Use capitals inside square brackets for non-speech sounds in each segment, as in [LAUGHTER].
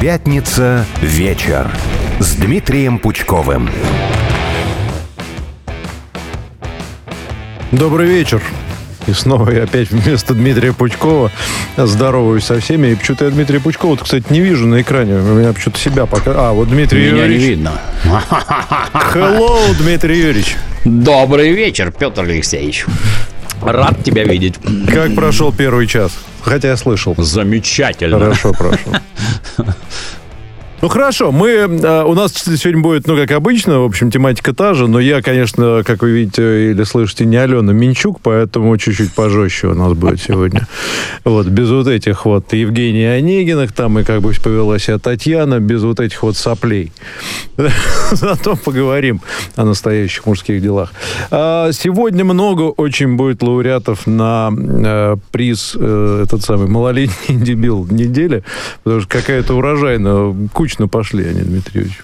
Пятница вечер с Дмитрием Пучковым. Добрый вечер. И снова я опять вместо Дмитрия Пучкова здороваюсь со всеми. И почему-то я Дмитрия Пучкова, кстати, не вижу на экране. У меня почему-то себя пока... А, вот Дмитрий Меня Юрьевич. не видно. Hello, Дмитрий Юрьевич. Добрый вечер, Петр Алексеевич. Рад тебя видеть. Как прошел первый час? Хотя я слышал. Замечательно. Хорошо прошел. [LAUGHS] Ну хорошо, мы э, у нас сегодня будет, ну как обычно, в общем тематика та же, но я, конечно, как вы видите или слышите, не Алена Минчук, поэтому чуть-чуть пожестче у нас будет сегодня. Вот без вот этих вот Евгения Онегиных, там и как бы повела себя Татьяна, без вот этих вот соплей. [LAUGHS] Зато поговорим о настоящих мужских делах. А, Сегодня много очень будет лауреатов на э, приз э, этот самый малолетний [LAUGHS] дебил недели, потому что какая-то урожайная кучно пошли они, Дмитрий Юрьевич.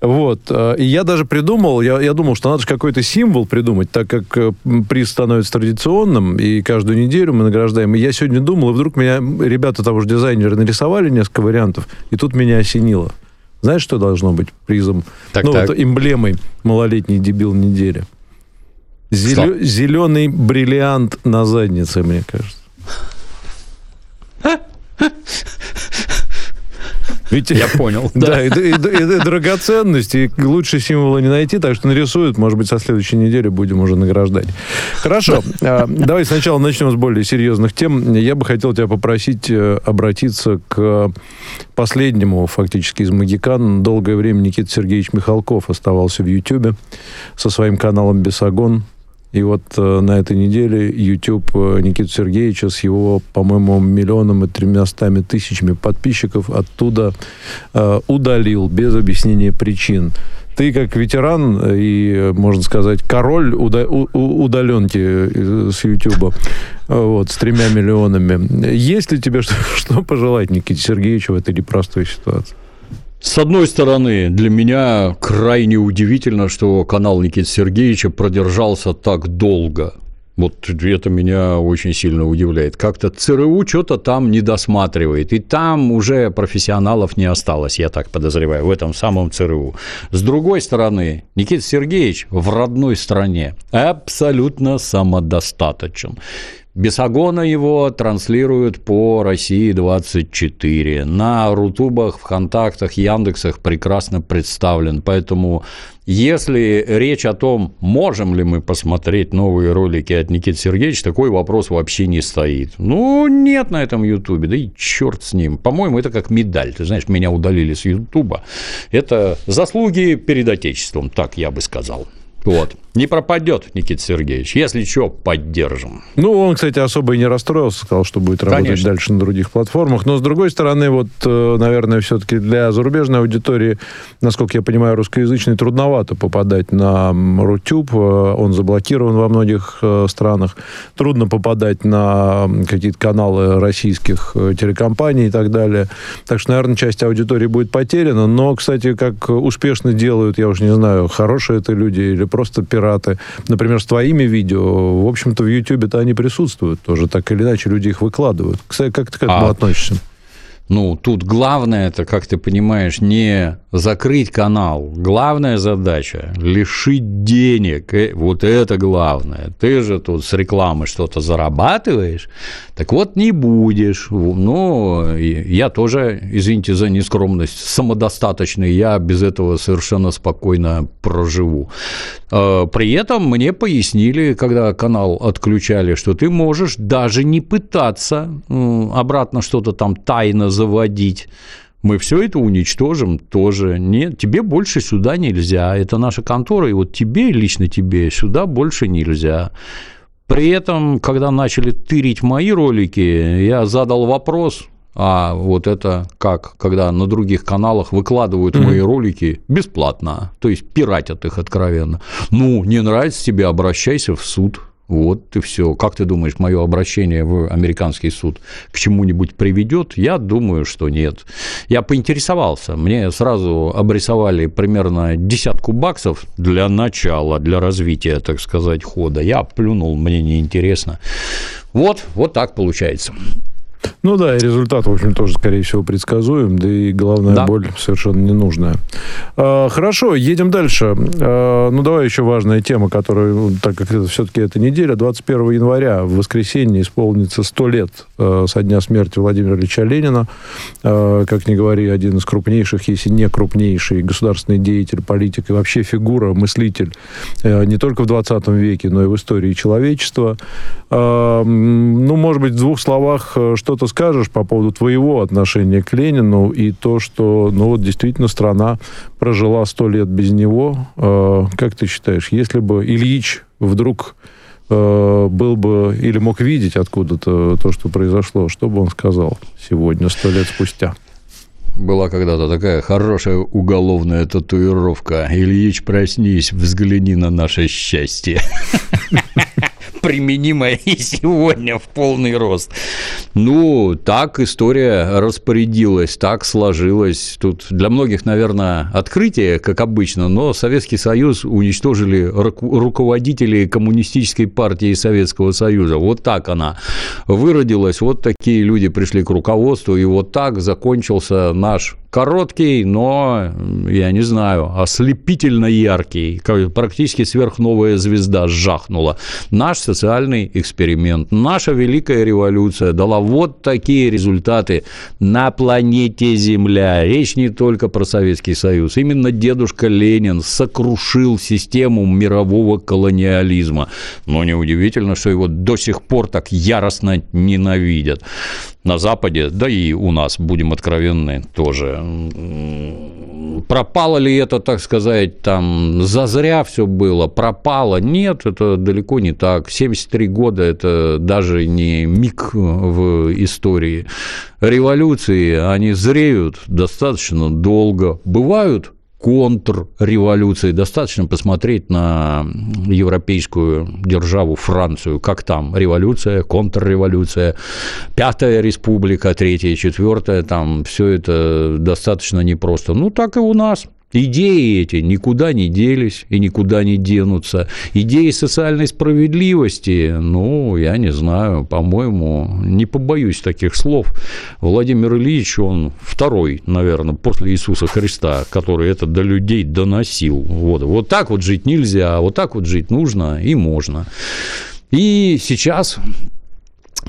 Вот. э, И я даже придумал, я, я думал, что надо же какой-то символ придумать, так как э, приз становится традиционным, и каждую неделю мы награждаем. И я сегодня думал, и вдруг меня ребята того же дизайнера нарисовали несколько вариантов, и тут меня осенило. Знаешь, что должно быть призом? Так, ну, так. вот эмблемой малолетний дебил недели. Что? Зеленый бриллиант на заднице, мне кажется. Ведь Я понял. Да, и, и- и- и драгоценность, и лучше символа не найти, так что нарисуют, может быть, со следующей недели будем уже награждать. Хорошо, а, давай сначала начнем с более серьезных тем. Я бы хотел тебя попросить э, обратиться к последнему, фактически, из «Магикан». Долгое время Никита Сергеевич Михалков оставался в Ютьюбе со своим каналом «Бесогон». И вот э, на этой неделе YouTube э, Никиты Сергеевича с его, по-моему, миллионом и тремястами тысячами подписчиков оттуда э, удалил без объяснения причин. Ты как ветеран э, и, э, можно сказать, король уда- удаленки с YouTube, вот, с тремя миллионами. Есть ли тебе [LAUGHS] что, что пожелать Никите Сергеевичу в этой непростой ситуации? С одной стороны, для меня крайне удивительно, что канал Никиты Сергеевича продержался так долго. Вот это меня очень сильно удивляет. Как-то ЦРУ что-то там не досматривает. И там уже профессионалов не осталось, я так подозреваю, в этом самом ЦРУ. С другой стороны, Никита Сергеевич в родной стране абсолютно самодостаточен. Бесогона его транслируют по России 24. На Рутубах, ВКонтактах, Яндексах прекрасно представлен. Поэтому если речь о том, можем ли мы посмотреть новые ролики от Никиты Сергеевича, такой вопрос вообще не стоит. Ну, нет на этом Ютубе, да и черт с ним. По-моему, это как медаль. Ты знаешь, меня удалили с Ютуба. Это заслуги перед Отечеством, так я бы сказал. Вот. Не пропадет Никита Сергеевич. Если что, поддержим. Ну, он, кстати, особо и не расстроился, сказал, что будет работать Конечно. дальше на других платформах. Но, с другой стороны, вот, э, наверное, все-таки для зарубежной аудитории, насколько я понимаю, русскоязычной, трудновато попадать на Рутюб. Э, Он заблокирован во многих э, странах. Трудно попадать на какие-то каналы российских телекомпаний и так далее. Так что, наверное, часть аудитории будет потеряна. Но, кстати, как успешно делают, я уж не знаю, хорошие это люди или просто пираты. Например, с твоими видео, в общем-то, в Ютьюбе-то они присутствуют тоже. Так или иначе, люди их выкладывают. Кстати, как ты к этому А, относишься? Ну, тут главное, это, как ты понимаешь, не закрыть канал. Главная задача – лишить денег. Э, Вот это главное. Ты же тут с рекламы что-то зарабатываешь, так вот не будешь. Ну, я тоже, извините за нескромность, самодостаточный. Я без этого совершенно спокойно проживу. Э, При этом мне пояснили, когда канал отключали, что ты можешь даже не пытаться обратно что-то там тайно заводить. Мы все это уничтожим тоже. Нет, тебе больше сюда нельзя. Это наша контора, и вот тебе, лично тебе, сюда больше нельзя. При этом, когда начали тырить мои ролики, я задал вопрос, а вот это как, когда на других каналах выкладывают мои ролики бесплатно, то есть пиратят их откровенно. Ну, не нравится тебе, обращайся в суд. Вот и все. Как ты думаешь, мое обращение в американский суд к чему-нибудь приведет? Я думаю, что нет. Я поинтересовался. Мне сразу обрисовали примерно десятку баксов для начала, для развития, так сказать, хода. Я плюнул, мне неинтересно. Вот, вот так получается. Ну да, и результат, в общем, тоже, скорее всего, предсказуем, да и головная да. боль совершенно ненужная. А, хорошо, едем дальше. А, ну, давай еще важная тема, которая, так как это все-таки эта неделя, 21 января, в воскресенье, исполнится 100 лет а, со дня смерти Владимира Ильича Ленина. А, как ни говори, один из крупнейших, если не крупнейший государственный деятель, политик и вообще фигура, мыслитель а, не только в 20 веке, но и в истории человечества. А, ну, может быть, в двух словах э, что-то скажешь по поводу твоего отношения к Ленину и то, что, ну, вот действительно страна прожила сто лет без него. А, как ты считаешь, если бы Ильич вдруг э, был бы или мог видеть откуда-то то, что произошло, что бы он сказал сегодня, сто лет спустя? Была когда-то такая хорошая уголовная татуировка. Ильич, проснись, взгляни на наше счастье. [LAUGHS] применимое [LAUGHS] и сегодня в полный рост. Ну, так история распорядилась, так сложилась. Тут для многих, наверное, открытие, как обычно, но Советский Союз уничтожили руководители коммунистической партии Советского Союза. Вот так она выродилась, вот такие люди пришли к руководству, и вот так закончился наш короткий, но, я не знаю, ослепительно яркий, практически сверхновая звезда жахнула. Наш социальный эксперимент, наша великая революция дала вот такие результаты на планете Земля. Речь не только про Советский Союз. Именно дедушка Ленин сокрушил систему мирового колониализма. Но неудивительно, что его до сих пор так яростно ненавидят на Западе, да и у нас, будем откровенны, тоже. Пропало ли это, так сказать, там, зазря все было, пропало? Нет, это далеко не так. 73 года – это даже не миг в истории. Революции, они зреют достаточно долго. Бывают контрреволюции. Достаточно посмотреть на европейскую державу Францию, как там революция, контрреволюция, пятая республика, третья, четвертая, там все это достаточно непросто. Ну, так и у нас. Идеи эти никуда не делись и никуда не денутся. Идеи социальной справедливости, ну, я не знаю, по-моему, не побоюсь таких слов. Владимир Ильич, он второй, наверное, после Иисуса Христа, который это до людей доносил. Вот, вот так вот жить нельзя, а вот так вот жить нужно и можно. И сейчас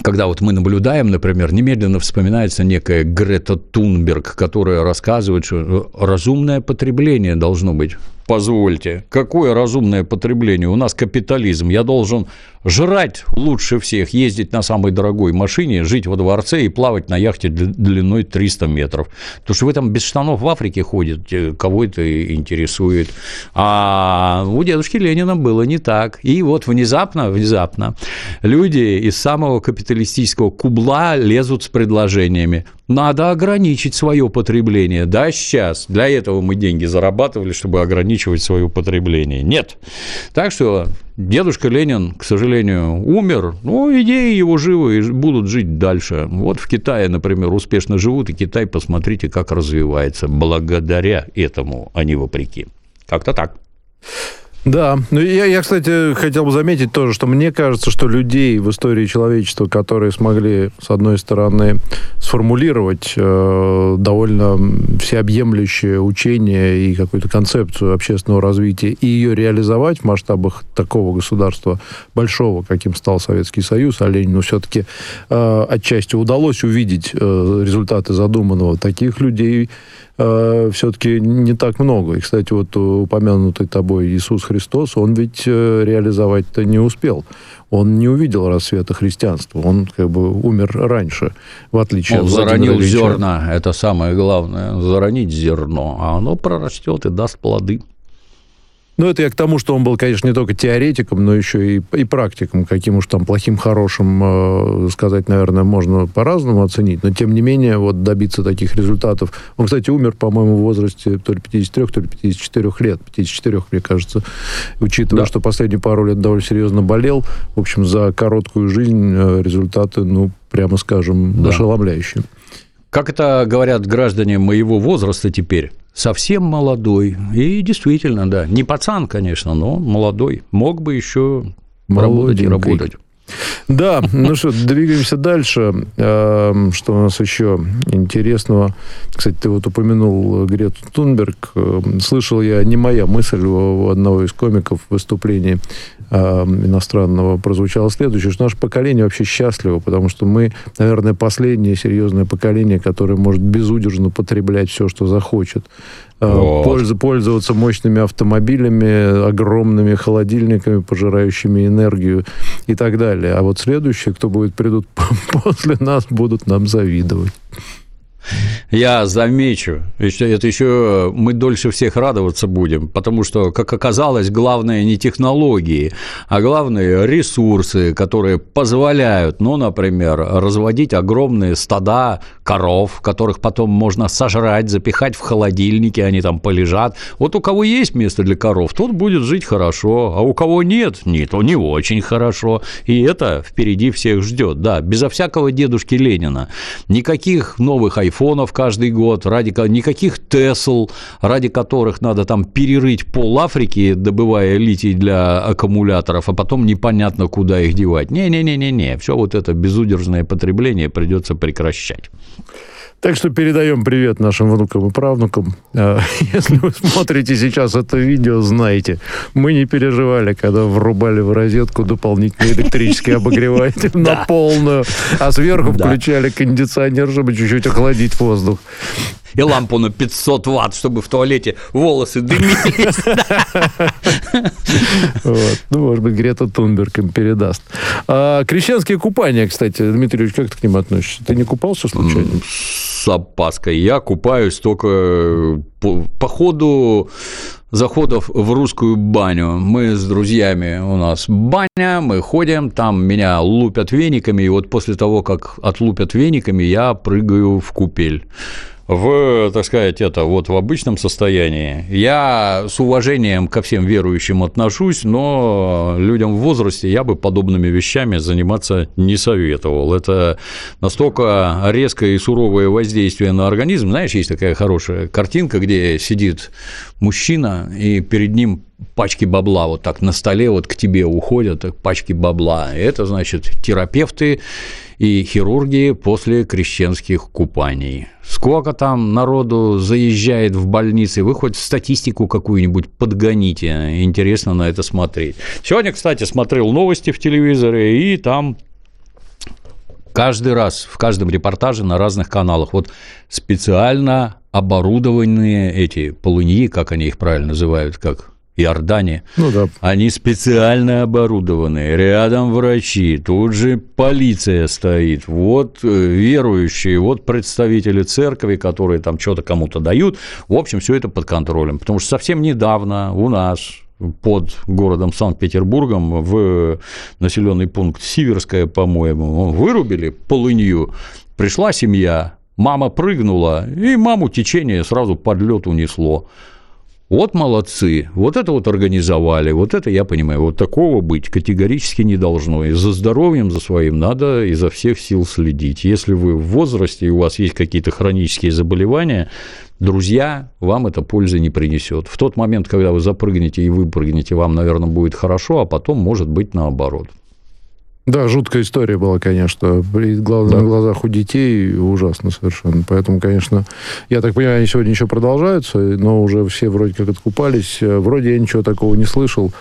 когда вот мы наблюдаем, например, немедленно вспоминается некая Грета Тунберг, которая рассказывает, что разумное потребление должно быть позвольте, какое разумное потребление? У нас капитализм. Я должен жрать лучше всех, ездить на самой дорогой машине, жить во дворце и плавать на яхте длиной 300 метров. Потому что вы там без штанов в Африке ходите, кого это интересует. А у дедушки Ленина было не так. И вот внезапно, внезапно люди из самого капиталистического кубла лезут с предложениями. Надо ограничить свое потребление. Да, сейчас. Для этого мы деньги зарабатывали, чтобы ограничивать свое потребление. Нет. Так что дедушка Ленин, к сожалению, умер. Но идеи его живы и будут жить дальше. Вот в Китае, например, успешно живут, и Китай, посмотрите, как развивается. Благодаря этому, а не вопреки. Как-то так. Да, ну я, я, кстати, хотел бы заметить тоже, что мне кажется, что людей в истории человечества, которые смогли, с одной стороны, сформулировать э, довольно всеобъемлющее учение и какую-то концепцию общественного развития и ее реализовать в масштабах такого государства большого, каким стал Советский Союз, а Ленину все-таки э, отчасти удалось увидеть э, результаты задуманного, таких людей э, все-таки не так много. И, кстати, вот упомянутый тобой Иисус Христос, он ведь э, реализовать-то не успел. Он не увидел рассвета христианства. Он как бы умер раньше, в отличие он от заронил Ильича. зерна, это самое главное. Заронить зерно, а оно прорастет и даст плоды. Ну, это я к тому, что он был, конечно, не только теоретиком, но еще и, и практиком, каким уж там плохим, хорошим, э, сказать, наверное, можно по-разному оценить, но тем не менее вот добиться таких результатов. Он, кстати, умер, по-моему, в возрасте то ли 53, то ли 54 лет, 54, мне кажется, учитывая, да. что последние пару лет довольно серьезно болел. В общем, за короткую жизнь э, результаты, ну, прямо скажем, да. ошеломляющие. Как это говорят граждане моего возраста теперь? Совсем молодой. И действительно, да, не пацан, конечно, но молодой. Мог бы еще работать и работать. Да, ну что, двигаемся дальше. Эм, что у нас еще интересного? Кстати, ты вот упомянул Грету Тунберг. Эм, слышал я, не моя мысль у одного из комиков в выступлении эм, иностранного прозвучало следующее, что наше поколение вообще счастливо, потому что мы, наверное, последнее серьезное поколение, которое может безудержно потреблять все, что захочет. Э, вот. пользоваться мощными автомобилями, огромными холодильниками, пожирающими энергию и так далее. А вот следующие, кто будет придут [LAUGHS] после нас, будут нам завидовать. Я замечу, это еще мы дольше всех радоваться будем, потому что, как оказалось, главное не технологии, а главное ресурсы, которые позволяют, ну, например, разводить огромные стада коров, которых потом можно сожрать, запихать в холодильники, они там полежат. Вот у кого есть место для коров, тот будет жить хорошо, а у кого нет, нет, то не очень хорошо. И это впереди всех ждет, да, безо всякого дедушки Ленина. Никаких новых айфонов каждый год, ради никаких Тесл, ради которых надо там перерыть пол Африки, добывая литий для аккумуляторов, а потом непонятно, куда их девать. Не-не-не-не-не, все вот это безудержное потребление придется прекращать. Так что передаем привет нашим внукам и правнукам. А, [LAUGHS] если вы смотрите сейчас это видео, знайте, мы не переживали, когда врубали в розетку дополнительный электрический [LAUGHS] обогреватель на полную, а сверху включали кондиционер, чтобы чуть-чуть охладить воздух и лампу на 500 ватт, чтобы в туалете волосы дымились. Ну, может быть, Грета Тунберг им передаст. А, крещенские купания, кстати, Дмитрий Ильич, как ты к ним относишься? Ты не купался случайно? С опаской. Я купаюсь только э, по ходу заходов в русскую баню. Мы с друзьями, у нас баня, мы ходим, там меня лупят вениками, и вот после того, как отлупят вениками, я прыгаю в купель в, так сказать, это вот в обычном состоянии. Я с уважением ко всем верующим отношусь, но людям в возрасте я бы подобными вещами заниматься не советовал. Это настолько резкое и суровое воздействие на организм. Знаешь, есть такая хорошая картинка, где сидит мужчина, и перед ним пачки бабла вот так на столе вот к тебе уходят пачки бабла. Это значит терапевты и хирурги после крещенских купаний. Сколько там народу заезжает в больницы, вы хоть статистику какую-нибудь подгоните, интересно на это смотреть. Сегодня, кстати, смотрел новости в телевизоре, и там каждый раз, в каждом репортаже на разных каналах, вот специально оборудованные эти полыньи, как они их правильно называют, как Иордания, ну, да. они специально оборудованы, рядом врачи, тут же полиция стоит, вот э, верующие, вот представители церкви, которые там что-то кому-то дают, в общем, все это под контролем, потому что совсем недавно у нас под городом Санкт-Петербургом в населенный пункт Сиверская, по-моему, вырубили полынью, пришла семья, мама прыгнула, и маму течение сразу под лед унесло. Вот молодцы, вот это вот организовали, вот это я понимаю, вот такого быть категорически не должно. И за здоровьем за своим надо изо всех сил следить. Если вы в возрасте и у вас есть какие-то хронические заболевания, друзья, вам это пользы не принесет. В тот момент, когда вы запрыгнете и выпрыгнете, вам, наверное, будет хорошо, а потом может быть наоборот. Да, жуткая история была, конечно. При глаз, да. на глазах у детей ужасно совершенно. Поэтому, конечно, я так понимаю, они сегодня еще продолжаются, но уже все вроде как откупались. Вроде я ничего такого не слышал.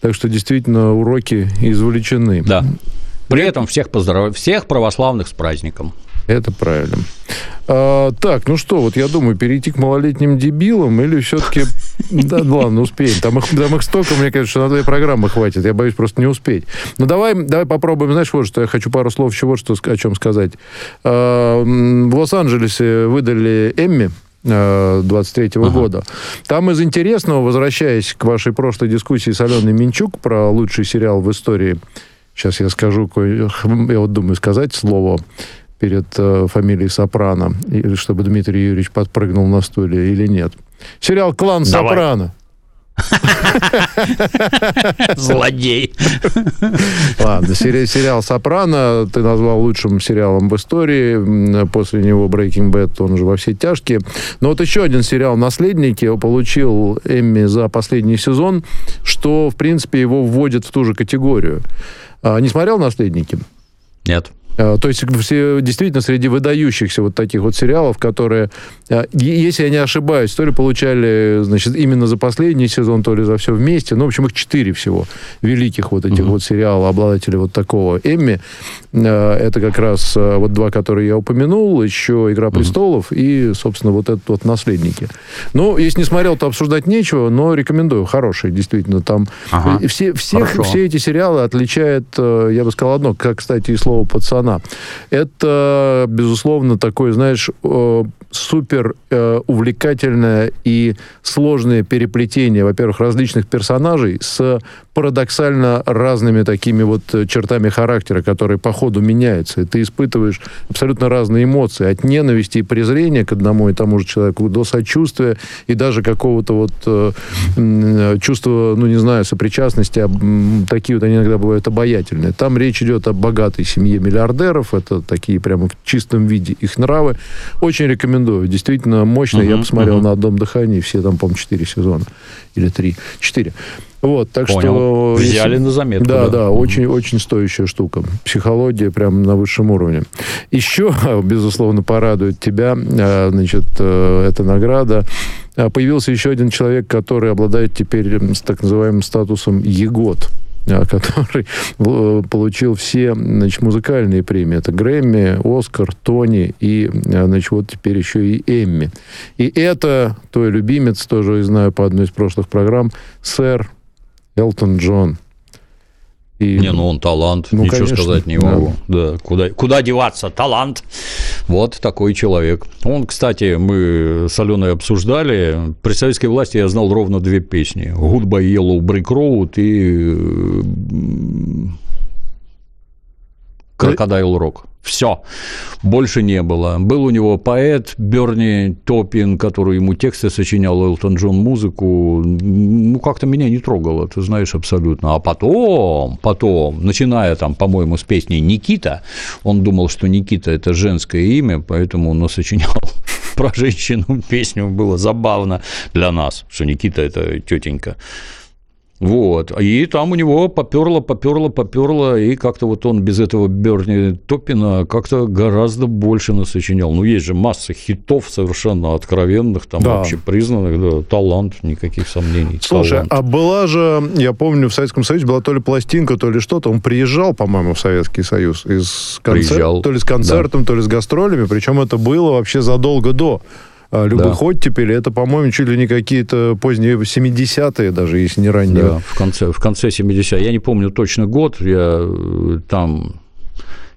Так что действительно уроки извлечены. Да. При этом всех поздравляю, всех православных с праздником. Это правильно. А, так, ну что, вот я думаю, перейти к малолетним дебилам или все-таки... Да, ладно, успеем. Там их, там их столько, мне кажется, что на две программы хватит. Я боюсь просто не успеть. Ну, давай, давай попробуем, знаешь, вот что я хочу пару слов еще вот что, о чем сказать. А, в Лос-Анджелесе выдали Эмми 23 -го ага. года. Там из интересного, возвращаясь к вашей прошлой дискуссии с Аленой Минчук про лучший сериал в истории, сейчас я скажу, я вот думаю сказать слово перед э, фамилией Сопрано, чтобы Дмитрий Юрьевич подпрыгнул на стуле или нет. Сериал «Клан Давай. Сопрано». Злодей. Ладно, сериал «Сопрано» ты назвал лучшим сериалом в истории. После него «Breaking Bad», он уже во все тяжкие. Но вот еще один сериал «Наследники» получил Эмми за последний сезон, что, в принципе, его вводит в ту же категорию. А, не смотрел «Наследники»? Нет. А, то есть действительно среди выдающихся вот таких вот сериалов, которые, а, если я не ошибаюсь, то ли получали, значит, именно за последний сезон, то ли за все вместе, ну, в общем, их четыре всего великих вот этих uh-huh. вот сериалов, обладателей вот такого Эмми. А, это как раз вот два, которые я упомянул, еще «Игра престолов» uh-huh. и, собственно, вот этот вот «Наследники». Ну, если не смотрел, то обсуждать нечего, но рекомендую. Хорошие, действительно, там uh-huh. все, всех, все эти сериалы отличает, я бы сказал, одно, как, кстати, и слово «пацан» она. Это, безусловно, такой, знаешь, э, супер э, увлекательное и сложное переплетение, во-первых, различных персонажей с парадоксально разными такими вот э, чертами характера, которые по ходу меняются. И ты испытываешь абсолютно разные эмоции. От ненависти и презрения к одному и тому же человеку до сочувствия и даже какого-то вот э, чувства, ну, не знаю, сопричастности. А, такие вот они иногда бывают обаятельные. Там речь идет о богатой семье миллиардеров. Это такие прямо в чистом виде их нравы. Очень рекомендую. Действительно мощно. Uh-huh, Я посмотрел uh-huh. на «Одном дыхании». Все там, по-моему, четыре сезона. Или три. Четыре. Вот, так Понял. что... Взяли на заметку. Да, да, да очень, очень стоящая штука. Психология прям на высшем уровне. Еще, [LAUGHS] безусловно, порадует тебя, э, значит, э, эта награда. Э, появился еще один человек, который обладает теперь так называемым статусом ЕГОТ который получил все значит, музыкальные премии. Это Грэмми, Оскар, Тони и, значит, вот теперь еще и Эмми. И это твой любимец, тоже знаю по одной из прошлых программ, сэр Элтон Джон. И... Не, ну он талант, ну, ничего конечно, сказать не могу. Да. Да. Куда, куда деваться? Талант. Вот такой человек. Он, кстати, мы с Аленой обсуждали. При советской власти я знал ровно две песни. Goodbye Yellow Brick Road и Крокодайл Рок. Все. Больше не было. Был у него поэт Берни Топин, который ему тексты сочинял, Элтон Джон музыку. Ну, как-то меня не трогало, ты знаешь, абсолютно. А потом, потом, начиная там, по-моему, с песни «Никита», он думал, что Никита – это женское имя, поэтому он сочинял [LAUGHS] про женщину песню. Было забавно для нас, что Никита – это тетенька. Вот. И там у него поперло, поперло, поперло, и как-то вот он без этого Берни Топина как-то гораздо больше насочинял. Ну, есть же масса хитов совершенно откровенных, там да. вообще признанных, да, талант, никаких сомнений. Слушай, талант. а была же, я помню, в Советском Союзе была то ли пластинка, то ли что-то, он приезжал, по-моему, в Советский Союз из концерт, то ли с концертом, да. то ли с гастролями, причем это было вообще задолго до любых да. оттепели, это, по-моему, чуть ли не какие-то поздние 70-е даже, если не ранние. Да, в конце, в конце 70-х. Я не помню точно год, я э, там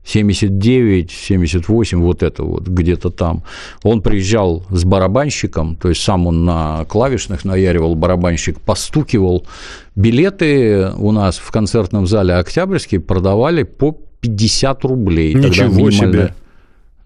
79, 78, вот это вот, где-то там. Он приезжал с барабанщиком, то есть сам он на клавишных наяривал, барабанщик постукивал. Билеты у нас в концертном зале «Октябрьский» продавали по 50 рублей. Ничего себе!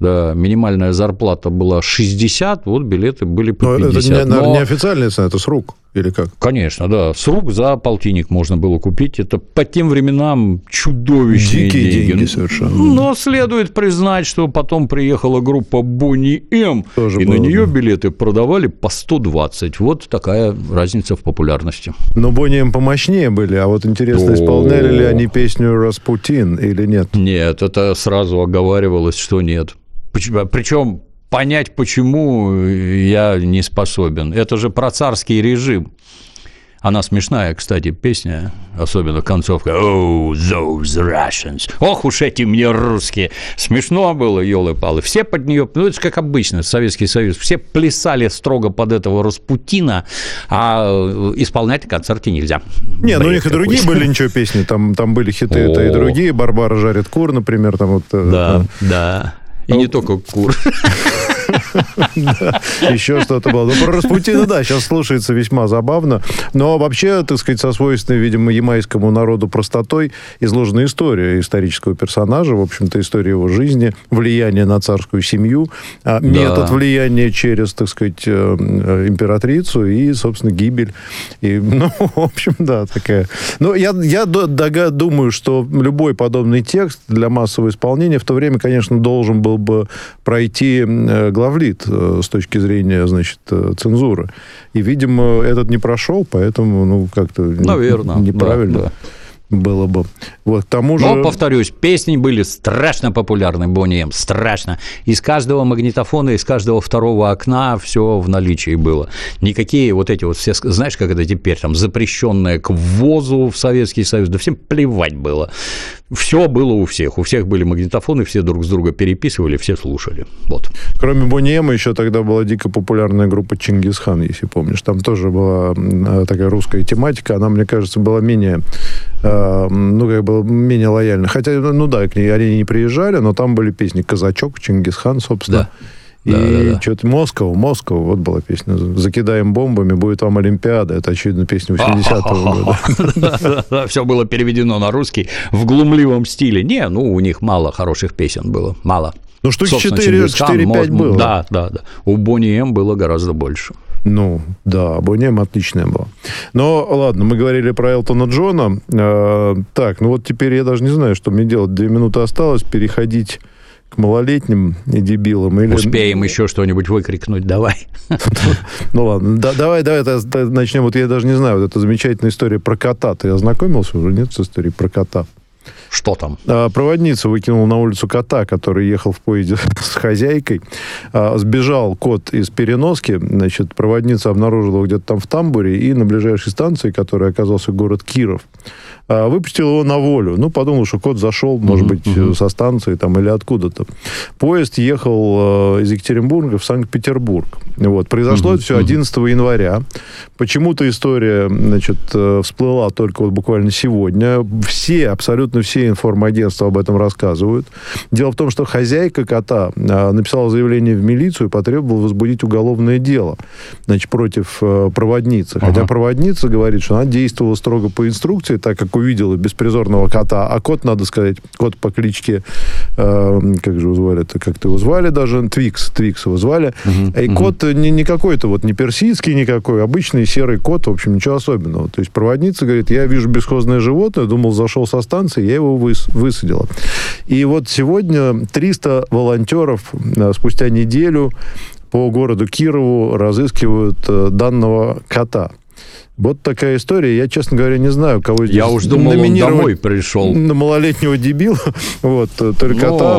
Да, минимальная зарплата была 60, вот билеты были по 50. Но это не, Но... не официальная цена, это с рук или как? Конечно, да. С рук за полтинник можно было купить. Это по тем временам чудовищные Дикие деньги. деньги совершенно. Но следует признать, что потом приехала группа Бонни М, Тоже и было, на нее да. билеты продавали по 120. Вот такая разница в популярности. Но Бонни М помощнее были, а вот интересно, исполняли ли они песню «Распутин» или нет? Нет, это сразу оговаривалось, что нет. Причем понять, почему я не способен. Это же про царский режим. Она смешная, кстати, песня, особенно концовка «Oh, those Russians». Ох уж эти мне русские. Смешно было, елы-палы. Все под нее, ну, это как обычно, Советский Союз, все плясали строго под этого Распутина, а исполнять на концерте нельзя. Не, ну у них и другие были ничего песни, там, там были хиты, это и другие. «Барбара жарит кур», например, там вот... Э, да, да. И не только кур. Еще что-то было. Ну, про Распутина, да, сейчас слушается весьма забавно. Но вообще, так сказать, со свойственной, видимо, ямайскому народу простотой изложена история исторического персонажа, в общем-то, история его жизни, влияние на царскую семью, а, метод влияния через, так сказать, э, э, императрицу и, собственно, гибель. И, ну, в общем, да, такая. Но я, я думаю, что любой подобный текст для массового исполнения в то время, конечно, должен был бы пройти э, главлит э, с точки зрения, значит, э, цензуры. И, видимо, этот не прошел, поэтому, ну, как-то Наверное, неправильно. Да, да. было бы. Вот, к тому же... Но, повторюсь, песни были страшно популярны Бонни М, страшно. Из каждого магнитофона, из каждого второго окна все в наличии было. Никакие вот эти вот все, знаешь, как это теперь, там, запрещенное к ввозу в Советский Союз, да всем плевать было. Все было у всех. У всех были магнитофоны, все друг с друга переписывали, все слушали. Вот. Кроме Бонни М, еще тогда была дико популярная группа Чингисхан, если помнишь. Там тоже была такая русская тематика. Она, мне кажется, была менее э, ну, как бы менее лояльна. Хотя, ну да, к ней они не приезжали, но там были песни «Казачок», «Чингисхан», собственно. Да. И да, да, что-то Москва, Москва, вот была песня. Закидаем бомбами, будет вам Олимпиада. Это, очевидно, песня 80-го года. [LAUGHS] Все было переведено на русский в глумливом стиле. Не, ну, у них мало хороших песен было. Мало. Ну, штуки 4-5 было. Да, да, да. У Бонни М было гораздо больше. Ну, да, Бонем отличная была. Но, ладно, мы говорили про Элтона Джона. Э, так, ну вот теперь я даже не знаю, что мне делать. Две минуты осталось. Переходить к малолетним и дебилам. Или... Успеем еще что-нибудь выкрикнуть, давай. [LAUGHS] Ну ладно, давай, давай начнем. Вот я даже не знаю, вот эта замечательная история про кота. Ты ознакомился уже, нет, с историей про кота? Что там? А, проводница выкинула на улицу кота, который ехал в поезде [LAUGHS] с хозяйкой. А, сбежал кот из переноски. Значит, проводница обнаружила его где-то там в тамбуре и на ближайшей станции, которая оказался город Киров, а, выпустил его на волю. Ну, подумал, что кот зашел, может быть, uh-huh. со станции там или откуда-то. Поезд ехал из Екатеринбурга в Санкт-Петербург. Вот. Произошло uh-huh. это все 11 января. Почему-то история, значит, э, всплыла только вот буквально сегодня. Все, абсолютно все информагентства об этом рассказывают. Дело в том, что хозяйка кота а, написала заявление в милицию и потребовала возбудить уголовное дело значит, против э, проводницы. Хотя ага. проводница говорит, что она действовала строго по инструкции, так как увидела беспризорного кота. А кот, надо сказать, кот по кличке, э, как же его звали, это как-то его звали даже, Твикс, Твикс его звали. Угу, и угу. кот не, не какой-то вот не персидский никакой, обычный серый кот, в общем, ничего особенного. То есть проводница говорит, я вижу бесхозное животное, думал, зашел со станции, я его выс высадила. И вот сегодня 300 волонтеров э, спустя неделю по городу Кирову разыскивают э, данного кота. Вот такая история. Я, честно говоря, не знаю, кого здесь Я уж думал, он домой пришел. На малолетнего дебила. [LAUGHS] Вот, только ну, кота.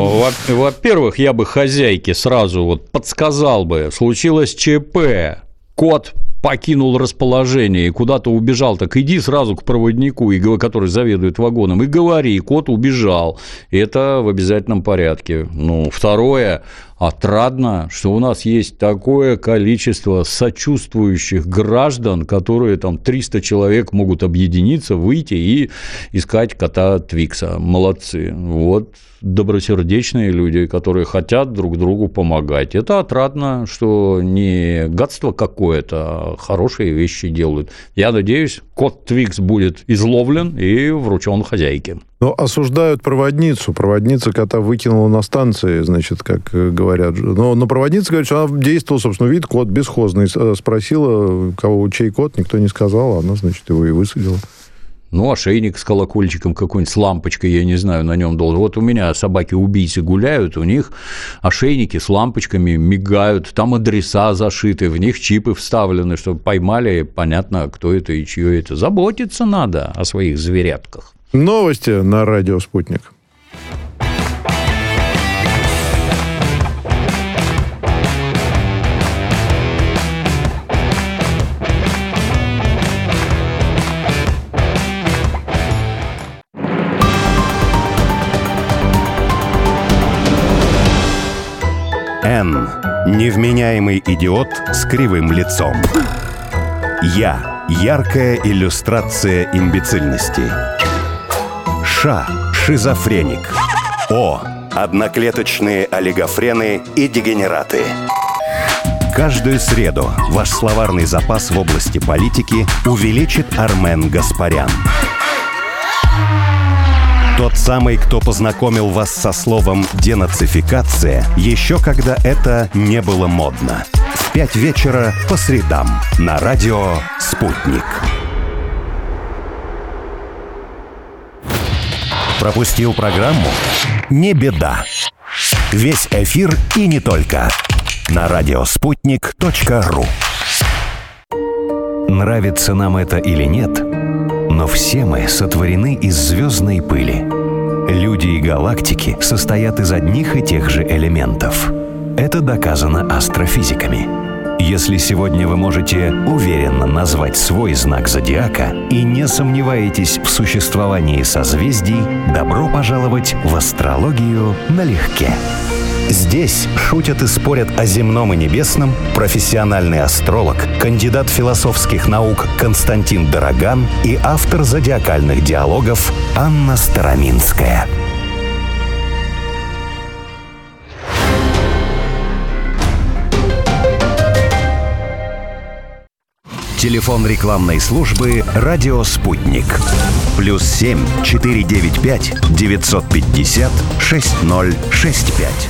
Во-первых, я бы хозяйке сразу вот подсказал бы. Случилось ЧП. Кот покинул расположение и куда-то убежал, так иди сразу к проводнику, который заведует вагоном, и говори, кот убежал. Это в обязательном порядке. Ну, второе, отрадно, что у нас есть такое количество сочувствующих граждан, которые там 300 человек могут объединиться, выйти и искать кота Твикса. Молодцы. Вот добросердечные люди, которые хотят друг другу помогать. Это отрадно, что не гадство какое-то, а хорошие вещи делают. Я надеюсь, кот Твикс будет изловлен и вручен хозяйке. Но осуждают проводницу. Проводница кота выкинула на станции, значит, как говорят. Но, но проводница говорит, что она действовала, собственно, вид кот бесхозный. Э, спросила, кого, чей кот, никто не сказал, она, значит, его и высадила. Ну, ошейник с колокольчиком какой-нибудь, с лампочкой, я не знаю, на нем должен. Вот у меня собаки-убийцы гуляют, у них ошейники с лампочками мигают, там адреса зашиты, в них чипы вставлены, чтобы поймали, понятно, кто это и чье это. Заботиться надо о своих зверятках. Новости на радио «Спутник». Н. Невменяемый идиот с кривым лицом. Я. Яркая иллюстрация имбецильности. Ш. Шизофреник. О. Одноклеточные олигофрены и дегенераты. Каждую среду ваш словарный запас в области политики увеличит Армен Гаспарян. Тот самый, кто познакомил вас со словом «денацификация» еще когда это не было модно. В пять вечера по средам на радио «Спутник». Пропустил программу? Не беда. Весь эфир и не только. На радиоспутник.ру Нравится нам это или нет – но все мы сотворены из звездной пыли. Люди и галактики состоят из одних и тех же элементов. Это доказано астрофизиками. Если сегодня вы можете уверенно назвать свой знак зодиака и не сомневаетесь в существовании созвездий, добро пожаловать в астрологию налегке. Здесь шутят и спорят о земном и небесном профессиональный астролог, кандидат философских наук Константин Дороган и автор зодиакальных диалогов Анна Староминская. Телефон рекламной службы «Радио Спутник». Плюс семь четыре девять пять девятьсот пятьдесят шесть ноль шесть пять.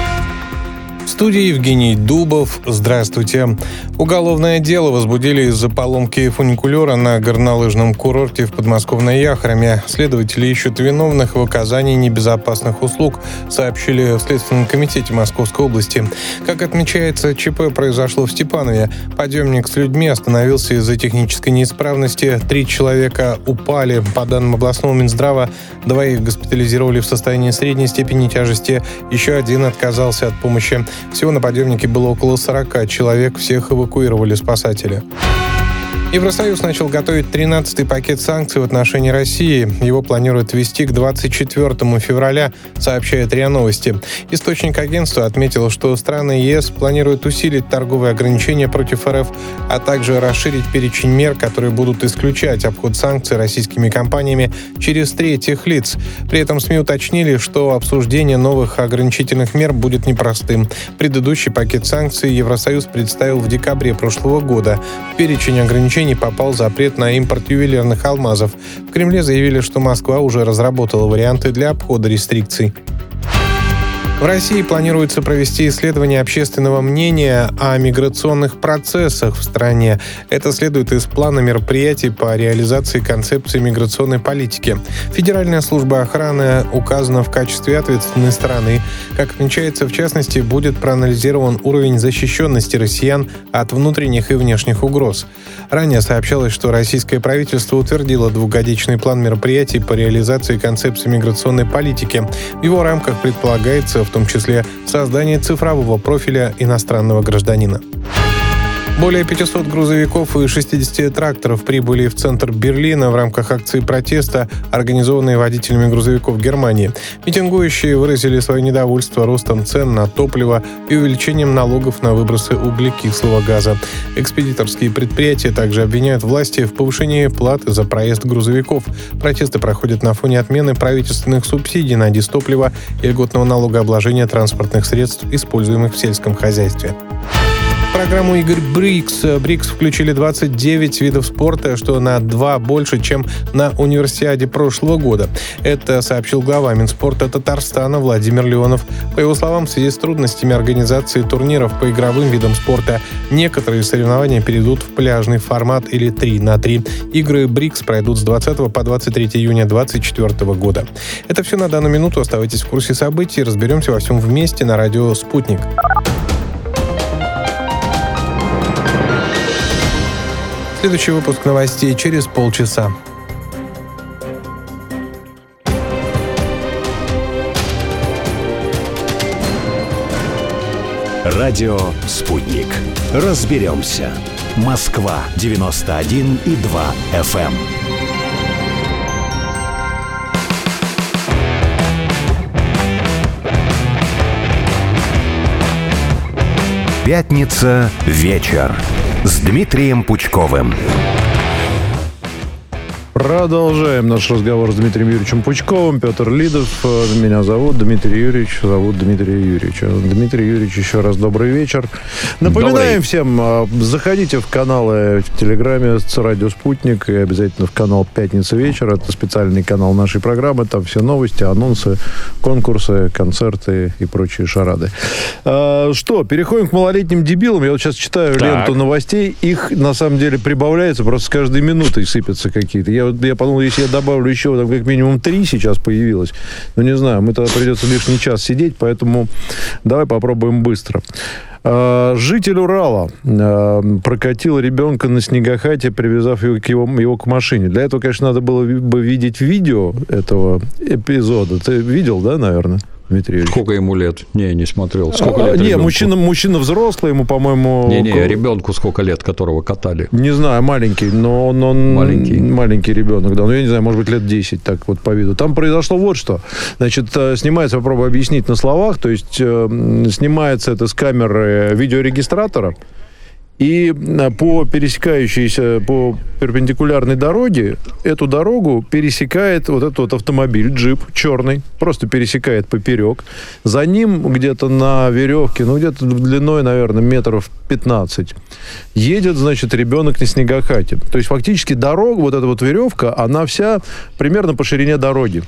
студии Евгений Дубов. Здравствуйте. Уголовное дело возбудили из-за поломки фуникулера на горнолыжном курорте в подмосковной Яхраме. Следователи ищут виновных в оказании небезопасных услуг, сообщили в Следственном комитете Московской области. Как отмечается, ЧП произошло в Степанове. Подъемник с людьми остановился из-за технической неисправности. Три человека упали. По данным областного Минздрава, двоих госпитализировали в состоянии средней степени тяжести. Еще один отказался от помощи. Всего на подъемнике было около 40 человек, всех эвакуировали спасатели. Евросоюз начал готовить 13-й пакет санкций в отношении России. Его планируют ввести к 24 февраля, сообщает РИА Новости. Источник агентства отметил, что страны ЕС планируют усилить торговые ограничения против РФ, а также расширить перечень мер, которые будут исключать обход санкций российскими компаниями через третьих лиц. При этом СМИ уточнили, что обсуждение новых ограничительных мер будет непростым. Предыдущий пакет санкций Евросоюз представил в декабре прошлого года. Перечень ограничений ограничений попал запрет на импорт ювелирных алмазов. В Кремле заявили, что Москва уже разработала варианты для обхода рестрикций. В России планируется провести исследование общественного мнения о миграционных процессах в стране. Это следует из плана мероприятий по реализации концепции миграционной политики. Федеральная служба охраны указана в качестве ответственной стороны. Как отмечается, в частности, будет проанализирован уровень защищенности россиян от внутренних и внешних угроз. Ранее сообщалось, что российское правительство утвердило двухгодичный план мероприятий по реализации концепции миграционной политики. В его рамках предполагается в в том числе создание цифрового профиля иностранного гражданина. Более 500 грузовиков и 60 тракторов прибыли в центр Берлина в рамках акции протеста, организованной водителями грузовиков Германии. Митингующие выразили свое недовольство ростом цен на топливо и увеличением налогов на выбросы углекислого газа. Экспедиторские предприятия также обвиняют власти в повышении платы за проезд грузовиков. Протесты проходят на фоне отмены правительственных субсидий на дистопливо и льготного налогообложения транспортных средств, используемых в сельском хозяйстве программу Игорь Брикс. Брикс включили 29 видов спорта, что на два больше, чем на универсиаде прошлого года. Это сообщил глава Минспорта Татарстана Владимир Леонов. По его словам, в связи с трудностями организации турниров по игровым видам спорта, некоторые соревнования перейдут в пляжный формат или 3 на 3. Игры БРИКС пройдут с 20 по 23 июня 2024 года. Это все на данную минуту. Оставайтесь в курсе событий. Разберемся во всем вместе на радио «Спутник». Следующий выпуск новостей через полчаса. Радио «Спутник». Разберемся. Москва, 91 и 2 FM. Пятница. Вечер с Дмитрием Пучковым. Продолжаем наш разговор с Дмитрием Юрьевичем Пучковым. Петр Лидов. Э, меня зовут Дмитрий Юрьевич. Зовут Дмитрий Юрьевич. Дмитрий Юрьевич, еще раз добрый вечер. Напоминаем добрый. всем, э, заходите в каналы в Телеграме с Радио Спутник и обязательно в канал Пятница вечер. Это специальный канал нашей программы. Там все новости, анонсы, конкурсы, концерты и прочие шарады. Что, переходим к малолетним дебилам. Я вот сейчас читаю так. ленту новостей. Их на самом деле прибавляется. Просто с каждой минутой сыпятся какие-то. Я я подумал, если я добавлю еще там как минимум три сейчас появилось, ну, не знаю, мы тогда придется лишний час сидеть, поэтому давай попробуем быстро. А, житель Урала а, прокатил ребенка на снегохате, привязав его к, его, его к машине. Для этого, конечно, надо было бы видеть видео этого эпизода. Ты видел, да, наверное? Дмитрий Сколько ему лет? Не, не смотрел. Сколько лет? Не, мужчина, мужчина взрослый, ему, по-моему... Не-не, ребенку сколько лет, которого катали? Не знаю, маленький, но он, он маленький. маленький ребенок, да. Ну, я не знаю, может быть, лет 10, так вот по виду. Там произошло вот что. Значит, э, снимается, попробую объяснить на словах, то есть э, снимается это с камеры видеорегистратора, и э, по пересекающейся, по перпендикулярной дороге, эту дорогу пересекает вот этот вот автомобиль, джип черный, просто пересекает поперек. За ним где-то на веревке, ну где-то длиной, наверное, метров 15, едет, значит, ребенок на снегокате. То есть фактически дорога, вот эта вот веревка, она вся примерно по ширине дороги.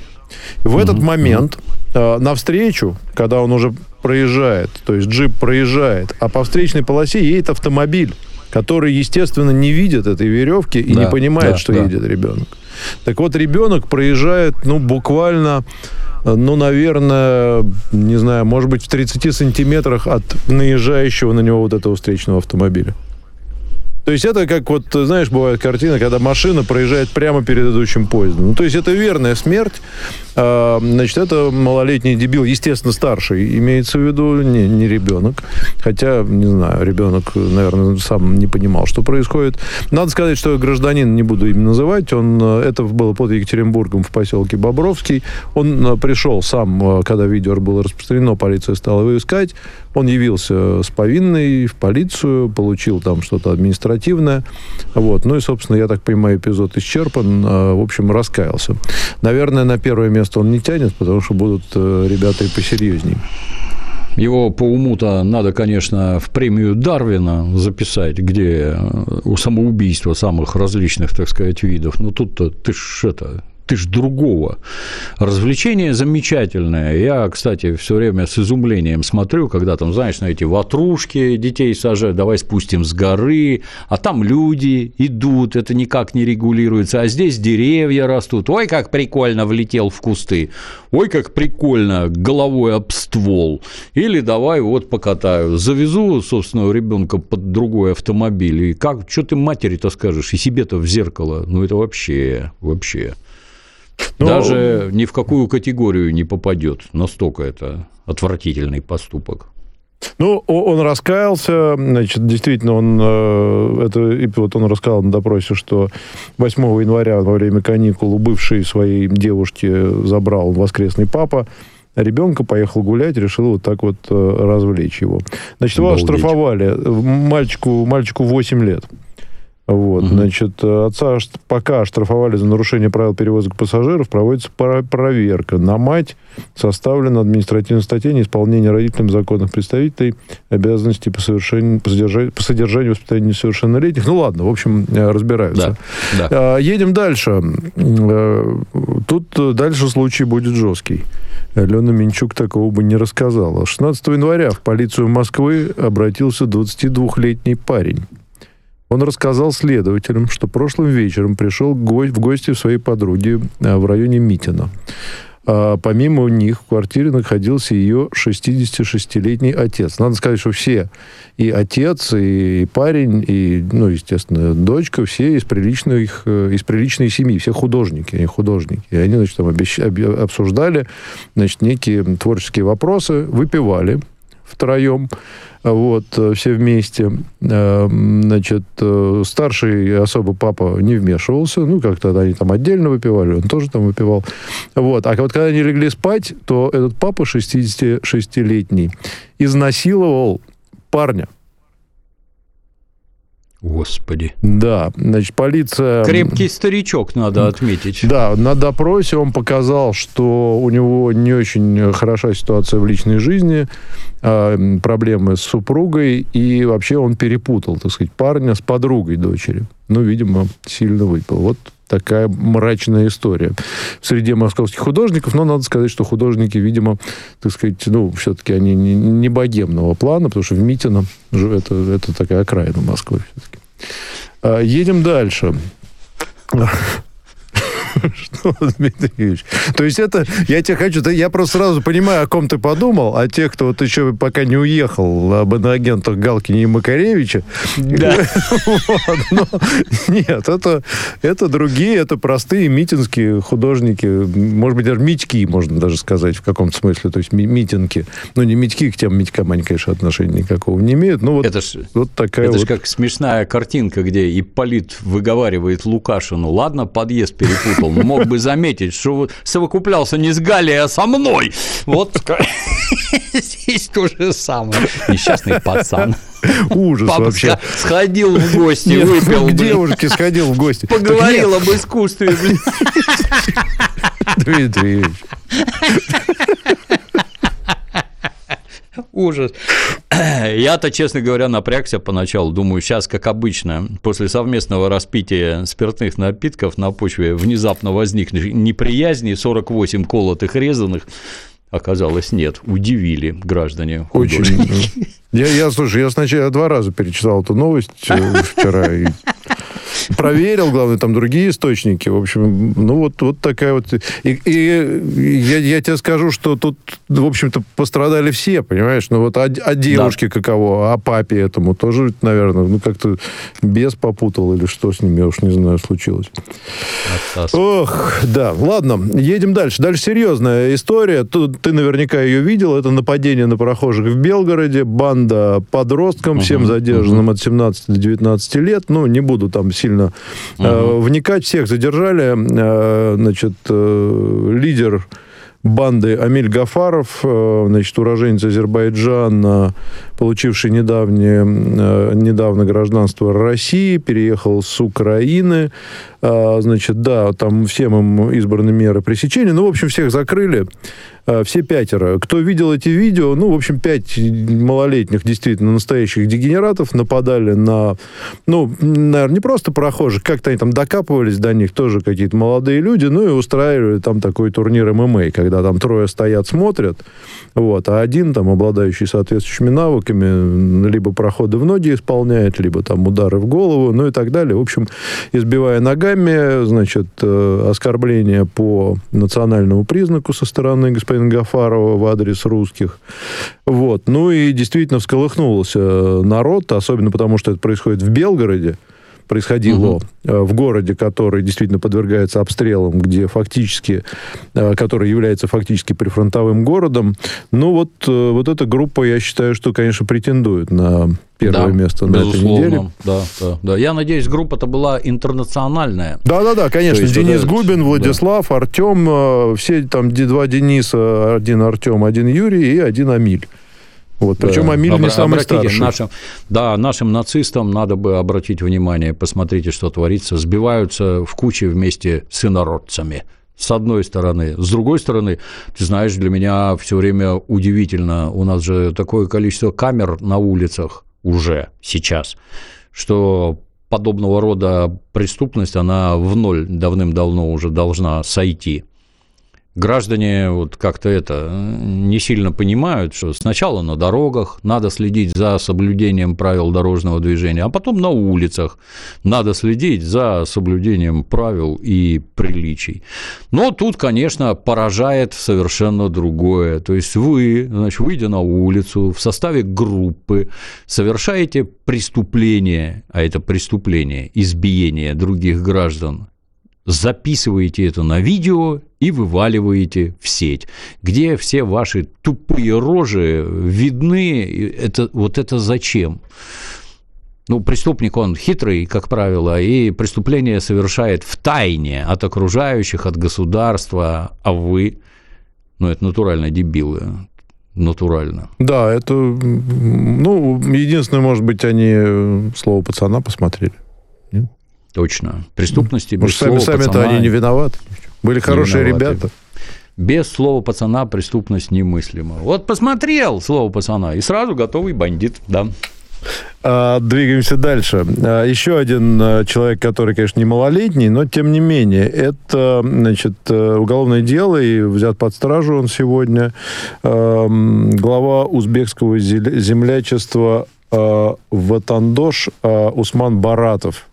В этот момент э, навстречу, когда он уже проезжает, то есть джип проезжает, а по встречной полосе едет автомобиль, который, естественно, не видит этой веревки и да, не понимает, да, что да. едет ребенок. Так вот, ребенок проезжает, ну, буквально, ну, наверное, не знаю, может быть, в 30 сантиметрах от наезжающего на него вот этого встречного автомобиля. То есть это как вот, знаешь, бывает картина, когда машина проезжает прямо перед идущим поездом. Ну, то есть это верная смерть. А, значит, это малолетний дебил, естественно, старший, имеется в виду, не, не ребенок. Хотя, не знаю, ребенок, наверное, сам не понимал, что происходит. Надо сказать, что гражданин, не буду им называть, он, это было под Екатеринбургом в поселке Бобровский. Он а, пришел сам, а, когда видео было распространено, полиция стала его искать. Он явился с повинной в полицию, получил там что-то административное. Вот. Ну и, собственно, я так понимаю, эпизод исчерпан. В общем, раскаялся. Наверное, на первое место он не тянет, потому что будут э, ребята и посерьезнее. Его по уму-то надо, конечно, в премию Дарвина записать, где э, у самоубийства самых различных, так сказать, видов. Но тут-то ты ж это ты ж другого. Развлечение замечательное. Я, кстати, все время с изумлением смотрю, когда там, знаешь, на эти ватрушки детей сажают, давай спустим с горы, а там люди идут, это никак не регулируется, а здесь деревья растут. Ой, как прикольно влетел в кусты. Ой, как прикольно головой об ствол. Или давай вот покатаю. Завезу, собственно, ребенка под другой автомобиль. И как, что ты матери-то скажешь? И себе-то в зеркало. Ну, это вообще, вообще. Но... Даже ни в какую категорию не попадет. Настолько это отвратительный поступок. Ну, он раскаялся, значит, действительно, он, э, это, и вот он рассказал на допросе, что 8 января во время каникул у бывшей своей девушки забрал воскресный папа, ребенка, поехал гулять, решил вот так вот э, развлечь его. Значит, его оштрафовали, мальчику, мальчику 8 лет. Вот, угу. значит, отца пока оштрафовали за нарушение правил перевозок пассажиров, проводится проверка. На мать составлена административная статья неисполнение родителям законных представителей обязанностей по, совершению, по, содержанию, по содержанию воспитания несовершеннолетних. Ну ладно, в общем, э, разбираются. Да, да. Едем дальше. Э, тут дальше случай будет жесткий. Алена Минчук такого бы не рассказала. 16 января в полицию Москвы обратился 22-летний парень. Он рассказал следователям, что прошлым вечером пришел в гости в своей подруги э, в районе Митина. А помимо них в квартире находился ее 66-летний отец. Надо сказать, что все, и отец, и парень, и, ну, естественно, дочка, все из, приличных, э, из приличной семьи, все художники, они художники. И они, значит, там обсуждали, значит, некие творческие вопросы, выпивали втроем вот, э, все вместе. Э, значит, э, старший особо папа не вмешивался, ну, как-то они там отдельно выпивали, он тоже там выпивал. Вот, а вот когда они легли спать, то этот папа 66-летний изнасиловал парня. Господи. Да, значит, полиция... Крепкий старичок, надо отметить. Да, на допросе он показал, что у него не очень хороша ситуация в личной жизни, а, проблемы с супругой, и вообще он перепутал, так сказать, парня с подругой дочери. Ну, видимо, сильно выпил. Вот такая мрачная история в среде московских художников. Но надо сказать, что художники, видимо, так сказать, ну, все-таки они не, не богемного плана, потому что в Митино это, это такая окраина Москвы все-таки. А, едем дальше. [LAUGHS] Что, Дмитрий Юрьевич? То есть это, я тебе хочу, я просто сразу понимаю, о ком ты подумал, а те, кто вот еще пока не уехал об агентах Галкине и Макаревича. Да. [LAUGHS] Но нет, это, это другие, это простые митинские художники, может быть, даже митьки, можно даже сказать, в каком-то смысле, то есть митинги. Ну, не митьки, к тем митькам они, конечно, отношения никакого не имеют. Ну, вот, это ж, вот такая это вот... же как смешная картинка, где Ипполит выговаривает Лукашину, ладно, подъезд перепутал, но мог бы заметить, что совокуплялся не с Галией, а со мной. Вот здесь то же самое. Несчастный пацан. Ужас Папа вообще. сходил в гости, Нет, выпил. К девушке сходил в гости. Поговорил об искусстве, блин. Дмитрий Ужас. [CLEARS THROAT] Я-то, честно говоря, напрягся поначалу. Думаю, сейчас, как обычно, после совместного распития спиртных напитков на почве внезапно возникнет неприязни, 48 колотых резаных, Оказалось, нет. Удивили граждане. Очень. Я, я, слушай, я сначала два раза перечитал эту новость э, вчера. И проверил, главное, там другие источники. В общем, ну вот, вот такая вот... И, и я, я тебе скажу, что тут, в общем-то, пострадали все, понимаешь? Ну вот о, о девушке да. каково, о папе этому тоже, наверное, ну как-то без попутал или что с ним, я уж не знаю, случилось. Оттас. Ох, да. Ладно, едем дальше. Дальше серьезная история. Тут ты наверняка ее видел. Это нападение на прохожих в Белгороде. Банда подросткам, угу, всем задержанным угу. от 17 до 19 лет. Ну, не буду там сильно угу. вникать. Всех задержали. Э, значит, э, лидер банды Амиль Гафаров, значит, уроженец Азербайджана, получивший недавнее, недавно гражданство России, переехал с Украины. Значит, да, там всем им избраны меры пресечения. Ну, в общем, всех закрыли. Э, все пятеро. Кто видел эти видео, ну, в общем, пять малолетних, действительно, настоящих дегенератов нападали на, ну, наверное, не просто прохожих, как-то они там докапывались до них, тоже какие-то молодые люди, ну, и устраивали там такой турнир ММА, когда там трое стоят, смотрят, вот, а один там, обладающий соответствующими навыками, либо проходы в ноги исполняет, либо там удары в голову, ну, и так далее. В общем, избивая ногами, значит, э, оскорбления по национальному признаку со стороны господина Гафарова в адрес русских. Вот. Ну и действительно всколыхнулся народ, особенно потому, что это происходит в Белгороде происходило угу. в городе, который действительно подвергается обстрелам, где фактически, э, который является фактически прифронтовым городом. Ну вот, э, вот эта группа, я считаю, что, конечно, претендует на первое да, место на этой неделе. Да, да, да. Я надеюсь, группа-то была интернациональная. Да, да, да, конечно. есть, Денис это... Губин, Владислав, да. Артем, все там два Дениса, один Артем, один Юрий и один Амиль. Вот, причем Амиль не самый старший. Нашим, да, нашим нацистам надо бы обратить внимание, посмотрите, что творится. Сбиваются в кучи вместе с инородцами с одной стороны. С другой стороны, ты знаешь, для меня все время удивительно, у нас же такое количество камер на улицах уже сейчас, что подобного рода преступность, она в ноль давным-давно уже должна сойти граждане вот как-то это не сильно понимают, что сначала на дорогах надо следить за соблюдением правил дорожного движения, а потом на улицах надо следить за соблюдением правил и приличий. Но тут, конечно, поражает совершенно другое. То есть вы, значит, выйдя на улицу в составе группы, совершаете преступление, а это преступление избиения других граждан, записываете это на видео и вываливаете в сеть, где все ваши тупые рожи видны. Это, вот это зачем? Ну, преступник, он хитрый, как правило, и преступление совершает в тайне от окружающих, от государства, а вы, ну, это натурально дебилы, натурально. Да, это, ну, единственное, может быть, они слово пацана посмотрели. Точно. Преступности Может, без сами, слова сами-то они не виноваты. Были хорошие виноваты. ребята. Без слова пацана преступность немыслима. Вот посмотрел слово пацана, и сразу готовый бандит, да. А, двигаемся дальше. А, еще один а, человек, который, конечно, не малолетний, но тем не менее, это значит, э, уголовное дело, и взят под стражу он сегодня. Глава узбекского землячества Ватандош Усман Баратов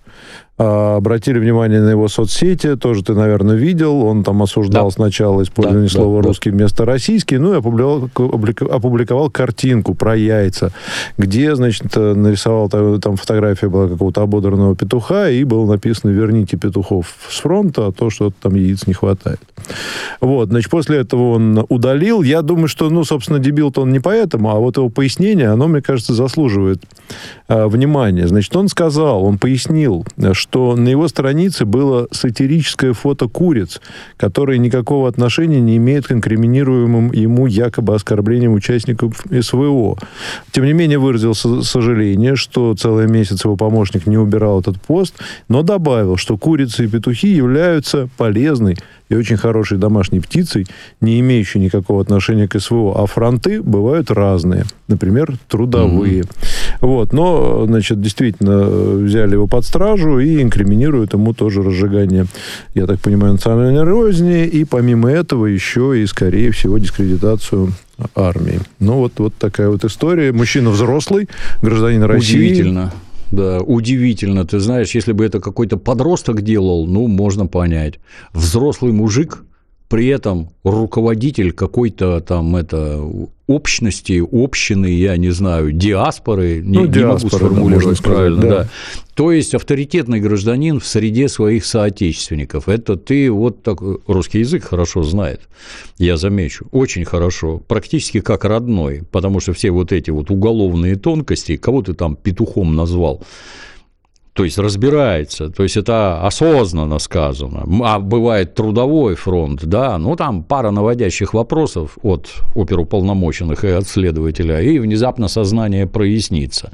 обратили внимание на его соцсети, тоже ты, наверное, видел. Он там осуждал да. сначала использование да, слова да, русский да. вместо российский, ну и опубликовал, опубликовал картинку про яйца, где, значит, нарисовал там фотография была какого-то ободранного петуха, и было написано «Верните петухов с фронта, а то что там яиц не хватает». Вот, значит, после этого он удалил. Я думаю, что, ну, собственно, дебил-то он не поэтому, а вот его пояснение, оно, мне кажется, заслуживает э, внимания. Значит, он сказал, он пояснил, что на его странице было сатирическое фото куриц, которые никакого отношения не имеют к инкриминируемым ему якобы оскорблениям участников СВО. Тем не менее, выразил сожаление, что целый месяц его помощник не убирал этот пост, но добавил, что курицы и петухи являются полезной и очень хорошей домашней птицей, не имеющей никакого отношения к СВО. А фронты бывают разные. Например, трудовые. Mm-hmm. Вот. Но, значит, действительно взяли его под стражу и инкриминируют ему тоже разжигание, я так понимаю, национальной розни. И помимо этого еще и, скорее всего, дискредитацию армии. Ну, вот, вот такая вот история. Мужчина взрослый, гражданин России. Удивительно. Да, удивительно. Ты знаешь, если бы это какой-то подросток делал, ну, можно понять. Взрослый мужик, при этом руководитель какой-то там это общности, общины, я не знаю, диаспоры, ну, не, диаспоры, не могу сформулировать сказать, правильно, да. да. То есть авторитетный гражданин в среде своих соотечественников. Это ты вот так русский язык хорошо знает, я замечу, очень хорошо, практически как родной, потому что все вот эти вот уголовные тонкости, кого ты там петухом назвал, то есть разбирается, то есть это осознанно сказано. А бывает трудовой фронт, да, ну там пара наводящих вопросов от оперуполномоченных и от следователя, и внезапно сознание прояснится.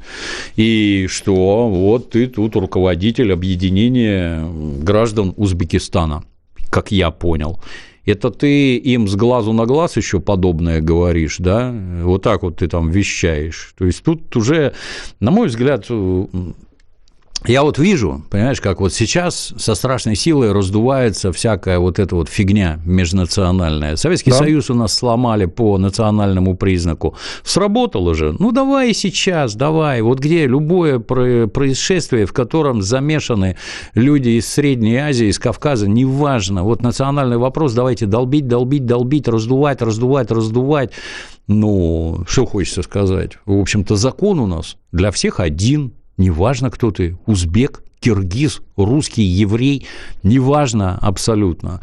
И что вот ты тут руководитель объединения граждан Узбекистана, как я понял. Это ты им с глазу на глаз еще подобное говоришь, да? Вот так вот ты там вещаешь. То есть тут уже, на мой взгляд, я вот вижу, понимаешь, как вот сейчас со страшной силой раздувается всякая вот эта вот фигня межнациональная. Советский да. Союз у нас сломали по национальному признаку. Сработало же. Ну, давай сейчас, давай. Вот где любое происшествие, в котором замешаны люди из Средней Азии, из Кавказа, неважно. Вот национальный вопрос давайте долбить, долбить, долбить, раздувать, раздувать, раздувать. Ну, что хочется сказать. В общем-то, закон у нас для всех один – неважно, кто ты, узбек, киргиз, русский, еврей, неважно абсолютно.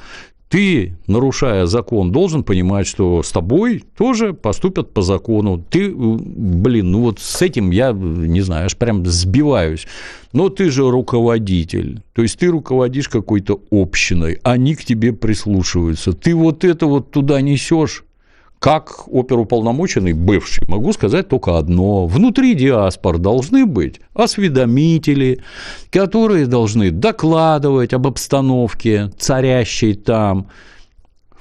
Ты, нарушая закон, должен понимать, что с тобой тоже поступят по закону. Ты, блин, ну вот с этим я, не знаю, аж прям сбиваюсь. Но ты же руководитель, то есть ты руководишь какой-то общиной, они к тебе прислушиваются. Ты вот это вот туда несешь, как оперуполномоченный бывший могу сказать только одно. Внутри диаспор должны быть осведомители, которые должны докладывать об обстановке, царящей там,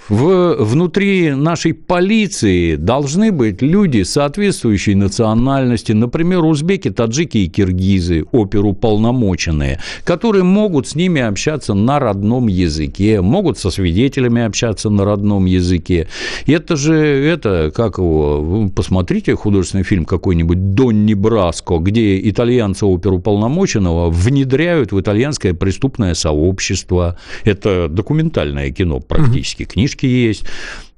в, внутри нашей полиции должны быть люди соответствующей национальности, например, узбеки, таджики и киргизы, оперуполномоченные, которые могут с ними общаться на родном языке, могут со свидетелями общаться на родном языке. Это же, это, как его, посмотрите художественный фильм какой-нибудь «Донни Браско», где итальянца оперуполномоченного внедряют в итальянское преступное сообщество. Это документальное кино практически, книжка книжки есть.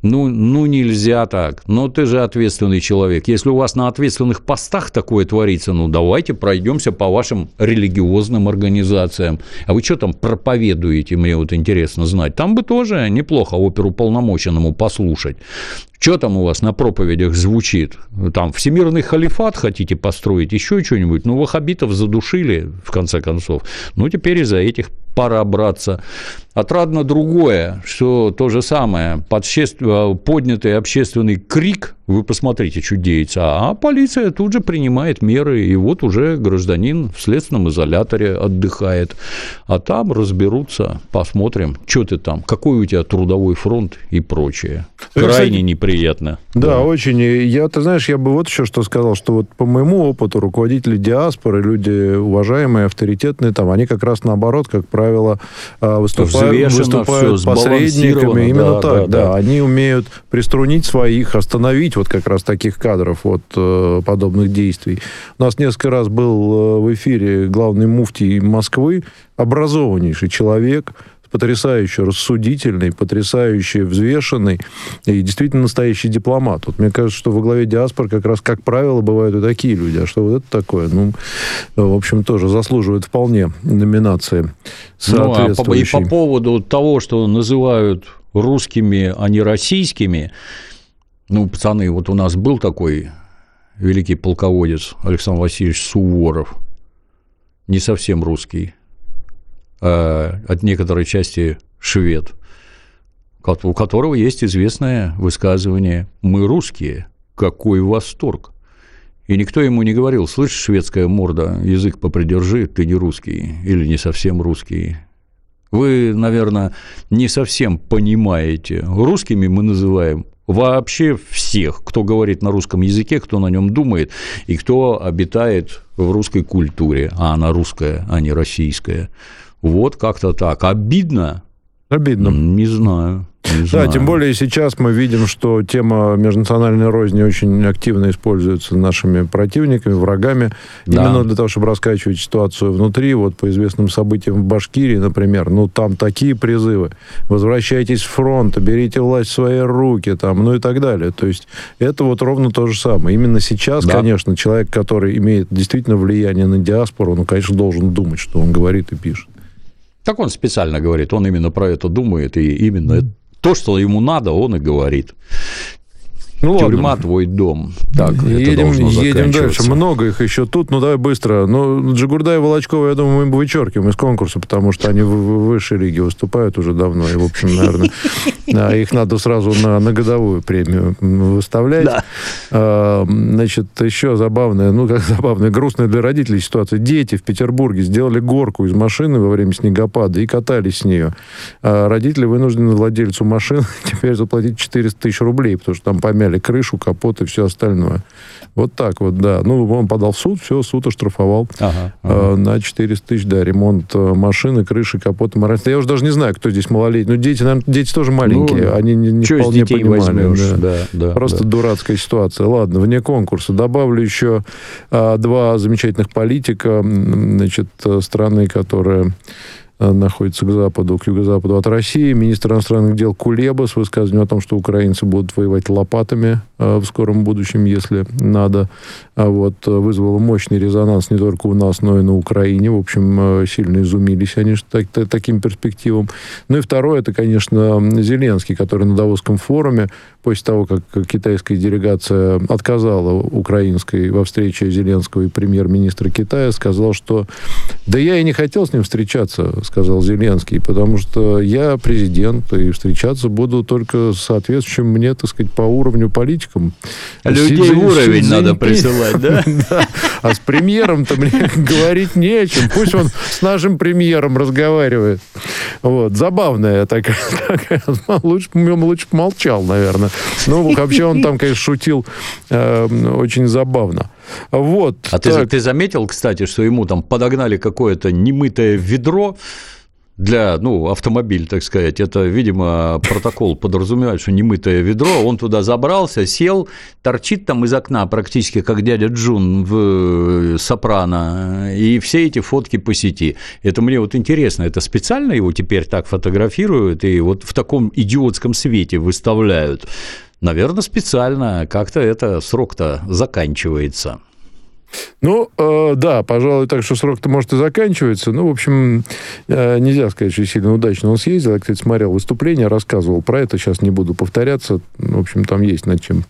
Ну, ну, нельзя так. Но ты же ответственный человек. Если у вас на ответственных постах такое творится, ну, давайте пройдемся по вашим религиозным организациям. А вы что там проповедуете, мне вот интересно знать. Там бы тоже неплохо оперу полномоченному послушать. Что там у вас на проповедях звучит? Там всемирный халифат хотите построить, еще что-нибудь? Ну, вахабитов задушили, в конце концов. Ну, теперь из-за этих пора браться. Отрадно другое, что то же самое, поднятый общественный крик вы посмотрите, что деется. А полиция тут же принимает меры, и вот уже гражданин в следственном изоляторе отдыхает. А там разберутся, посмотрим, что ты там, какой у тебя трудовой фронт и прочее. Крайне Кстати, неприятно. Да, да, очень. Я, ты знаешь, я бы вот еще что сказал, что вот по моему опыту руководители диаспоры, люди уважаемые, авторитетные, там, они как раз наоборот, как правило, а, выступают, выступают посредниками. Именно да, так, да, да. Они умеют приструнить своих, остановить оградить вот как раз таких кадров от э, подобных действий. У нас несколько раз был в эфире главный муфтий Москвы, образованнейший человек, потрясающе рассудительный, потрясающе взвешенный и действительно настоящий дипломат. Вот мне кажется, что во главе диаспор как раз, как правило, бывают и такие люди. А что вот это такое? Ну, в общем, тоже заслуживает вполне номинации соответствующей. Ну, а по, и по поводу того, что называют русскими, а не российскими, ну, пацаны, вот у нас был такой великий полководец Александр Васильевич Суворов, не совсем русский, Э, от некоторой части швед, у которого есть известное высказывание «Мы русские, какой восторг!» И никто ему не говорил, слышишь, шведская морда, язык попридержи, ты не русский или не совсем русский. Вы, наверное, не совсем понимаете. Русскими мы называем вообще всех, кто говорит на русском языке, кто на нем думает и кто обитает в русской культуре, а она русская, а не российская. Вот как-то так. Обидно? Обидно. Не знаю. Не да, знаю. тем более сейчас мы видим, что тема межнациональной розни очень активно используется нашими противниками, врагами, да. именно для того, чтобы раскачивать ситуацию внутри. Вот по известным событиям в Башкирии, например, ну там такие призывы. Возвращайтесь с фронта, берите власть в свои руки, там, ну и так далее. То есть это вот ровно то же самое. Именно сейчас, да. конечно, человек, который имеет действительно влияние на диаспору, ну, конечно, должен думать, что он говорит и пишет. Так он специально говорит, он именно про это думает, и именно то, что ему надо, он и говорит. Ну, Тюрьма ладно. твой дом. Так, едем, едем дальше. Много их еще тут. Ну, давай быстро. Ну, Джигурда и Волочкова, я думаю, мы вычеркиваем из конкурса, потому что они в, в высшей лиге выступают уже давно. И, в общем, наверное, [LAUGHS] да, их надо сразу на, на годовую премию выставлять. Да. А, значит, еще забавная, ну, как забавная, грустная для родителей ситуация. Дети в Петербурге сделали горку из машины во время снегопада и катались с нее. А родители вынуждены владельцу машины [LAUGHS] теперь заплатить 400 тысяч рублей, потому что там помяли крышу, капот и все остальное. Вот так вот, да. Ну, он подал в суд, все, суд оштрафовал ага, ага. Э, на 400 тысяч, да, ремонт э, машины, крыши, капота, моральности. Я уже даже не знаю, кто здесь малолетний. Ну, дети, наверное, дети тоже маленькие, ну, они не, не вполне понимали. Да. Да, да, Просто да. дурацкая ситуация. Ладно, вне конкурса. Добавлю еще а, два замечательных политика, значит, э, страны, которые Э, находится к западу, к юго-западу от России. Министр иностранных дел Кулеба с высказыванием о том, что украинцы будут воевать лопатами э, в скором будущем, если надо, вот, э, вызвало мощный резонанс не только у нас, но и на Украине. В общем, сильно изумились они так, таким перспективам. Ну и второе, это, конечно, Зеленский, который на Давосском форуме после того, как китайская делегация отказала украинской во встрече Зеленского и премьер-министра Китая, сказал, что да я и не хотел с ним встречаться, сказал Зеленский, потому что я президент, и встречаться буду только с соответствующим мне, так сказать, по уровню политикам. А людей Си, уровень Си, надо присылать, да? [LAUGHS] да? А с премьером-то мне [LAUGHS] говорить не о чем. Пусть он с нашим премьером разговаривает. Вот. Забавная такая. [LAUGHS] такая. Лучше, лучше молчал, наверное. Ну, вообще он там, конечно, шутил э, очень забавно. Вот. А ты, ты заметил, кстати, что ему там подогнали какое-то немытое ведро, для, ну, автомобиль, так сказать. Это, видимо, протокол подразумевает, что немытое ведро. Он туда забрался, сел, торчит там из окна практически как дядя Джун в э, «Сопрано». И все эти фотки по сети. Это мне вот интересно, это специально его теперь так фотографируют и вот в таком идиотском свете выставляют? Наверное, специально. Как-то это срок-то заканчивается. Ну, э, да, пожалуй, так что срок-то, может, и заканчивается. Ну, в общем, э, нельзя сказать, что сильно удачно он съездил. Я, кстати, смотрел выступление, рассказывал про это. Сейчас не буду повторяться. В общем, там есть над чем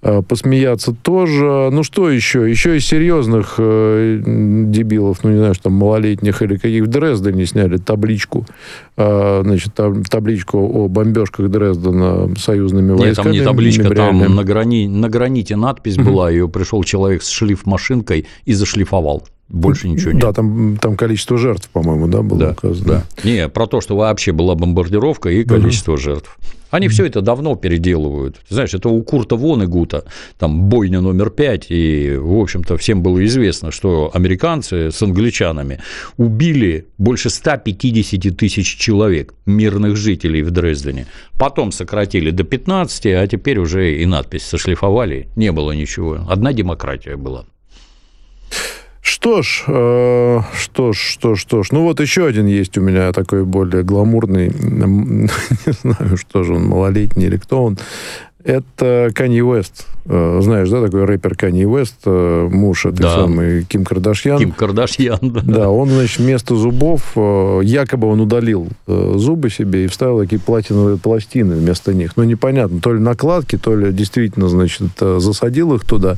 посмеяться тоже. Ну, что еще? Еще из серьезных э, дебилов, ну, не знаю, что там, малолетних или каких в Дрездене сняли табличку. Э, значит, там, табличку о бомбежках Дрездена союзными войсками. Нет, там не табличка, там на, грани... на граните надпись была. Ее пришел человек с шлиф машинкой и зашлифовал. больше ничего нет. Да, там, там количество жертв, по-моему, да, было да, указано. Да. Не, про то, что вообще была бомбардировка и количество угу. жертв. Они все это давно переделывают. знаешь, это у Курта Вонегута, там бойня номер пять, и, в общем-то, всем было известно, что американцы с англичанами убили больше 150 тысяч человек, мирных жителей в Дрездене. Потом сократили до 15, а теперь уже и надпись сошлифовали, не было ничего. Одна демократия была. Что ж, э, что ж, что ж, что ж. Ну вот еще один есть у меня такой более гламурный, [LAUGHS] не знаю, что же он, малолетний или кто он. Это Канье Уэст. Э, знаешь, да, такой рэпер Канье Уэст, э, муж этой да. самой Ким Кардашьян. Ким Кардашьян, да. Да, он, значит, вместо зубов, э, якобы он удалил зубы себе и вставил такие платиновые пластины вместо них. Ну, непонятно, то ли накладки, то ли действительно, значит, засадил их туда.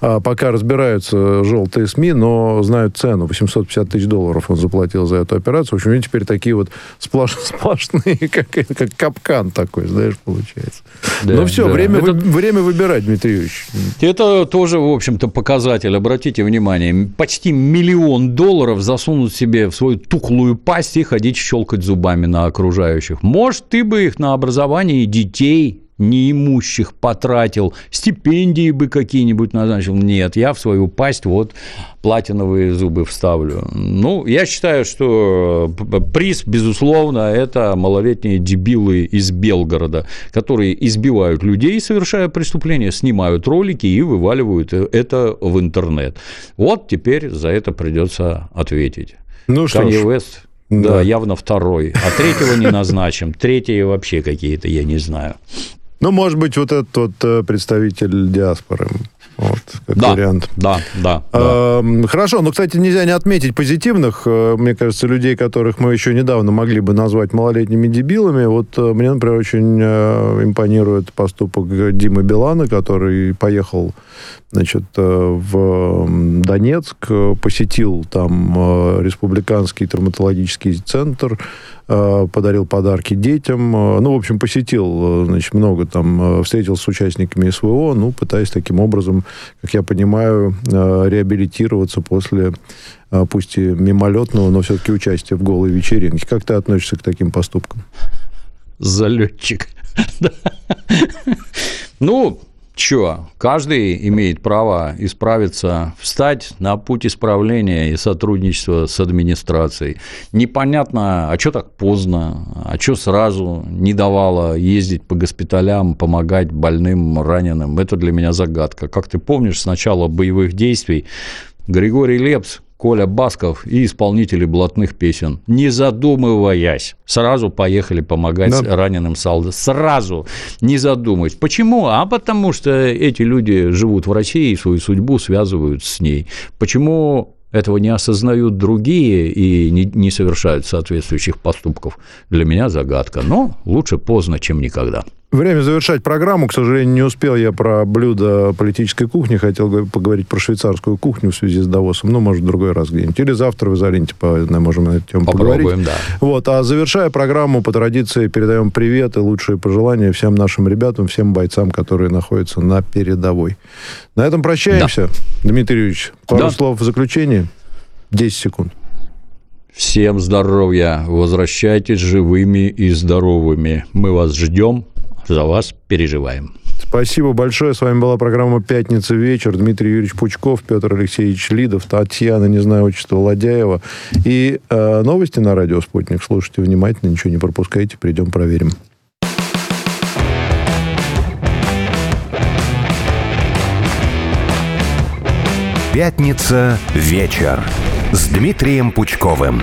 А пока разбираются желтые СМИ, но знают цену. 850 тысяч долларов он заплатил за эту операцию. В общем, они теперь такие вот сплош, [LAUGHS] сплошные, как, как капкан такой, знаешь, получается. Да, ну, все, да. время, Это... время выбирать, Дмитрий Юрьевич. Это тоже, в общем-то, показатель. Обратите внимание, почти миллион долларов засунуть себе в свою тухлую пасть и ходить щелкать зубами на окружающих. Может, ты бы их на образование детей неимущих потратил, стипендии бы какие-нибудь назначил. Нет, я в свою пасть вот платиновые зубы вставлю. Ну, я считаю, что приз, безусловно, это малолетние дебилы из Белгорода, которые избивают людей, совершая преступления, снимают ролики и вываливают это в интернет. Вот теперь за это придется ответить. Ну что West, да. да, явно второй. А третьего не назначим. Третьи вообще какие-то, я не знаю. Ну, может быть, вот этот вот э, представитель диаспоры. Вот, как да, вариант. Да, да, да. Хорошо, но, кстати, нельзя не отметить позитивных, э, мне кажется, людей, которых мы еще недавно могли бы назвать малолетними дебилами. Вот э, мне, например, очень импонирует поступок Димы Билана, который поехал значит, в Донецк, посетил там республиканский травматологический центр, Э, подарил подарки детям. Э, ну, в общем, посетил, э, значит, много там, встретился с участниками СВО, ну, пытаясь таким образом, как я понимаю, реабилитироваться после пусть и мимолетного, но все-таки участия в голой вечеринке. Как ты относишься к таким поступкам? Залетчик. [LAUGHS] Ну, Чё, каждый имеет право исправиться, встать на путь исправления и сотрудничества с администрацией. Непонятно, а что так поздно, а что сразу не давало ездить по госпиталям, помогать больным, раненым. Это для меня загадка. Как ты помнишь, с начала боевых действий Григорий Лепс Коля Басков и исполнители блатных песен. Не задумываясь, сразу поехали помогать да. раненым солдатам. Сразу, не задумываясь. Почему? А потому что эти люди живут в России и свою судьбу связывают с ней. Почему этого не осознают другие и не, не совершают соответствующих поступков, для меня загадка. Но лучше поздно, чем никогда. Время завершать программу. К сожалению, не успел я про блюдо политической кухни. Хотел поговорить про швейцарскую кухню в связи с Давосом. Ну, может, в другой раз где-нибудь. Или завтра в изоленте можем на эту тему Попробуем, поговорить. да. Вот. А завершая программу, по традиции, передаем привет и лучшие пожелания всем нашим ребятам, всем бойцам, которые находятся на передовой. На этом прощаемся. Да. Дмитрий Юрьевич, пару да. слов в заключение. 10 секунд. Всем здоровья. Возвращайтесь живыми и здоровыми. Мы вас ждем за вас переживаем. Спасибо большое. С вами была программа «Пятница вечер». Дмитрий Юрьевич Пучков, Петр Алексеевич Лидов, Татьяна, не знаю отчество, Ладяева. И э, новости на радио «Спутник». Слушайте внимательно, ничего не пропускайте. Придем, проверим. «Пятница вечер» с Дмитрием Пучковым.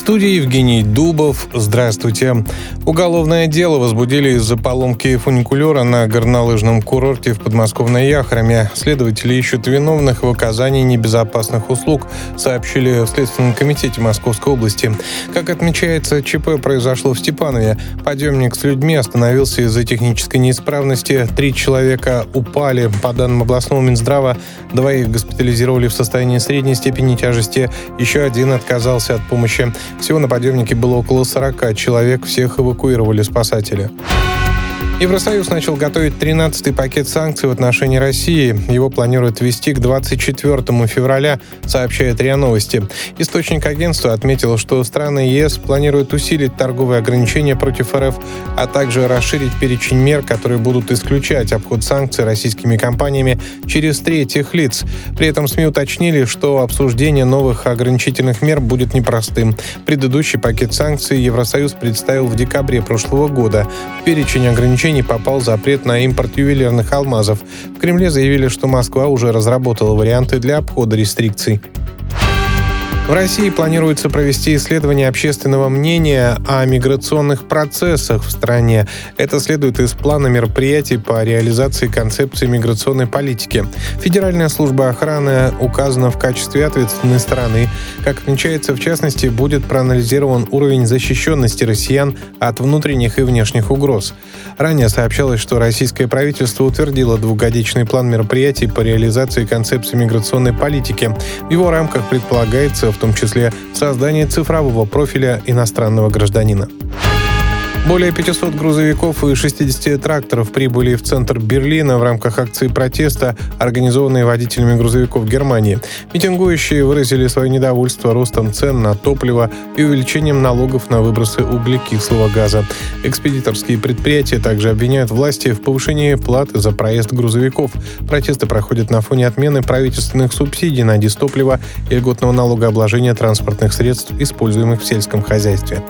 Студии Евгений Дубов. Здравствуйте. Уголовное дело возбудили из-за поломки фуникулера на горнолыжном курорте в подмосковной Яхраме. Следователи ищут виновных в оказании небезопасных услуг, сообщили в Следственном комитете Московской области. Как отмечается, ЧП произошло в Степанове. Подъемник с людьми остановился из-за технической неисправности. Три человека упали. По данным областного Минздрава, двоих госпитализировали в состоянии средней степени тяжести. Еще один отказался от помощи. Всего на подъемнике было около 40 человек, всех эвакуировали спасатели. Евросоюз начал готовить 13-й пакет санкций в отношении России. Его планируют ввести к 24 февраля, сообщает РИА Новости. Источник агентства отметил, что страны ЕС планируют усилить торговые ограничения против РФ, а также расширить перечень мер, которые будут исключать обход санкций российскими компаниями через третьих лиц. При этом СМИ уточнили, что обсуждение новых ограничительных мер будет непростым. Предыдущий пакет санкций Евросоюз представил в декабре прошлого года. Перечень ограничений ограничений попал запрет на импорт ювелирных алмазов. В Кремле заявили, что Москва уже разработала варианты для обхода рестрикций. В России планируется провести исследование общественного мнения о миграционных процессах в стране. Это следует из плана мероприятий по реализации концепции миграционной политики. Федеральная служба охраны указана в качестве ответственной стороны. Как отмечается, в частности, будет проанализирован уровень защищенности россиян от внутренних и внешних угроз. Ранее сообщалось, что российское правительство утвердило двухгодичный план мероприятий по реализации концепции миграционной политики. В его рамках предполагается в том числе создание цифрового профиля иностранного гражданина. Более 500 грузовиков и 60 тракторов прибыли в центр Берлина в рамках акции протеста, организованной водителями грузовиков Германии. Митингующие выразили свое недовольство ростом цен на топливо и увеличением налогов на выбросы углекислого газа. Экспедиторские предприятия также обвиняют власти в повышении платы за проезд грузовиков. Протесты проходят на фоне отмены правительственных субсидий на дистопливо и льготного налогообложения транспортных средств, используемых в сельском хозяйстве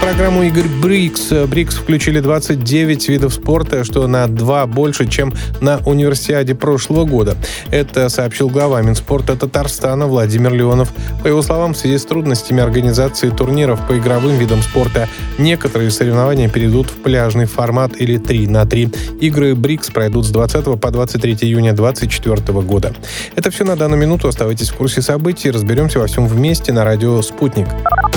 программу игр БРИКС. БРИКС включили 29 видов спорта, что на два больше, чем на универсиаде прошлого года. Это сообщил глава Минспорта Татарстана Владимир Леонов. По его словам, в связи с трудностями организации турниров по игровым видам спорта, некоторые соревнования перейдут в пляжный формат или 3 на 3. Игры БРИКС пройдут с 20 по 23 июня 2024 года. Это все на данную минуту. Оставайтесь в курсе событий. Разберемся во всем вместе на радио «Спутник».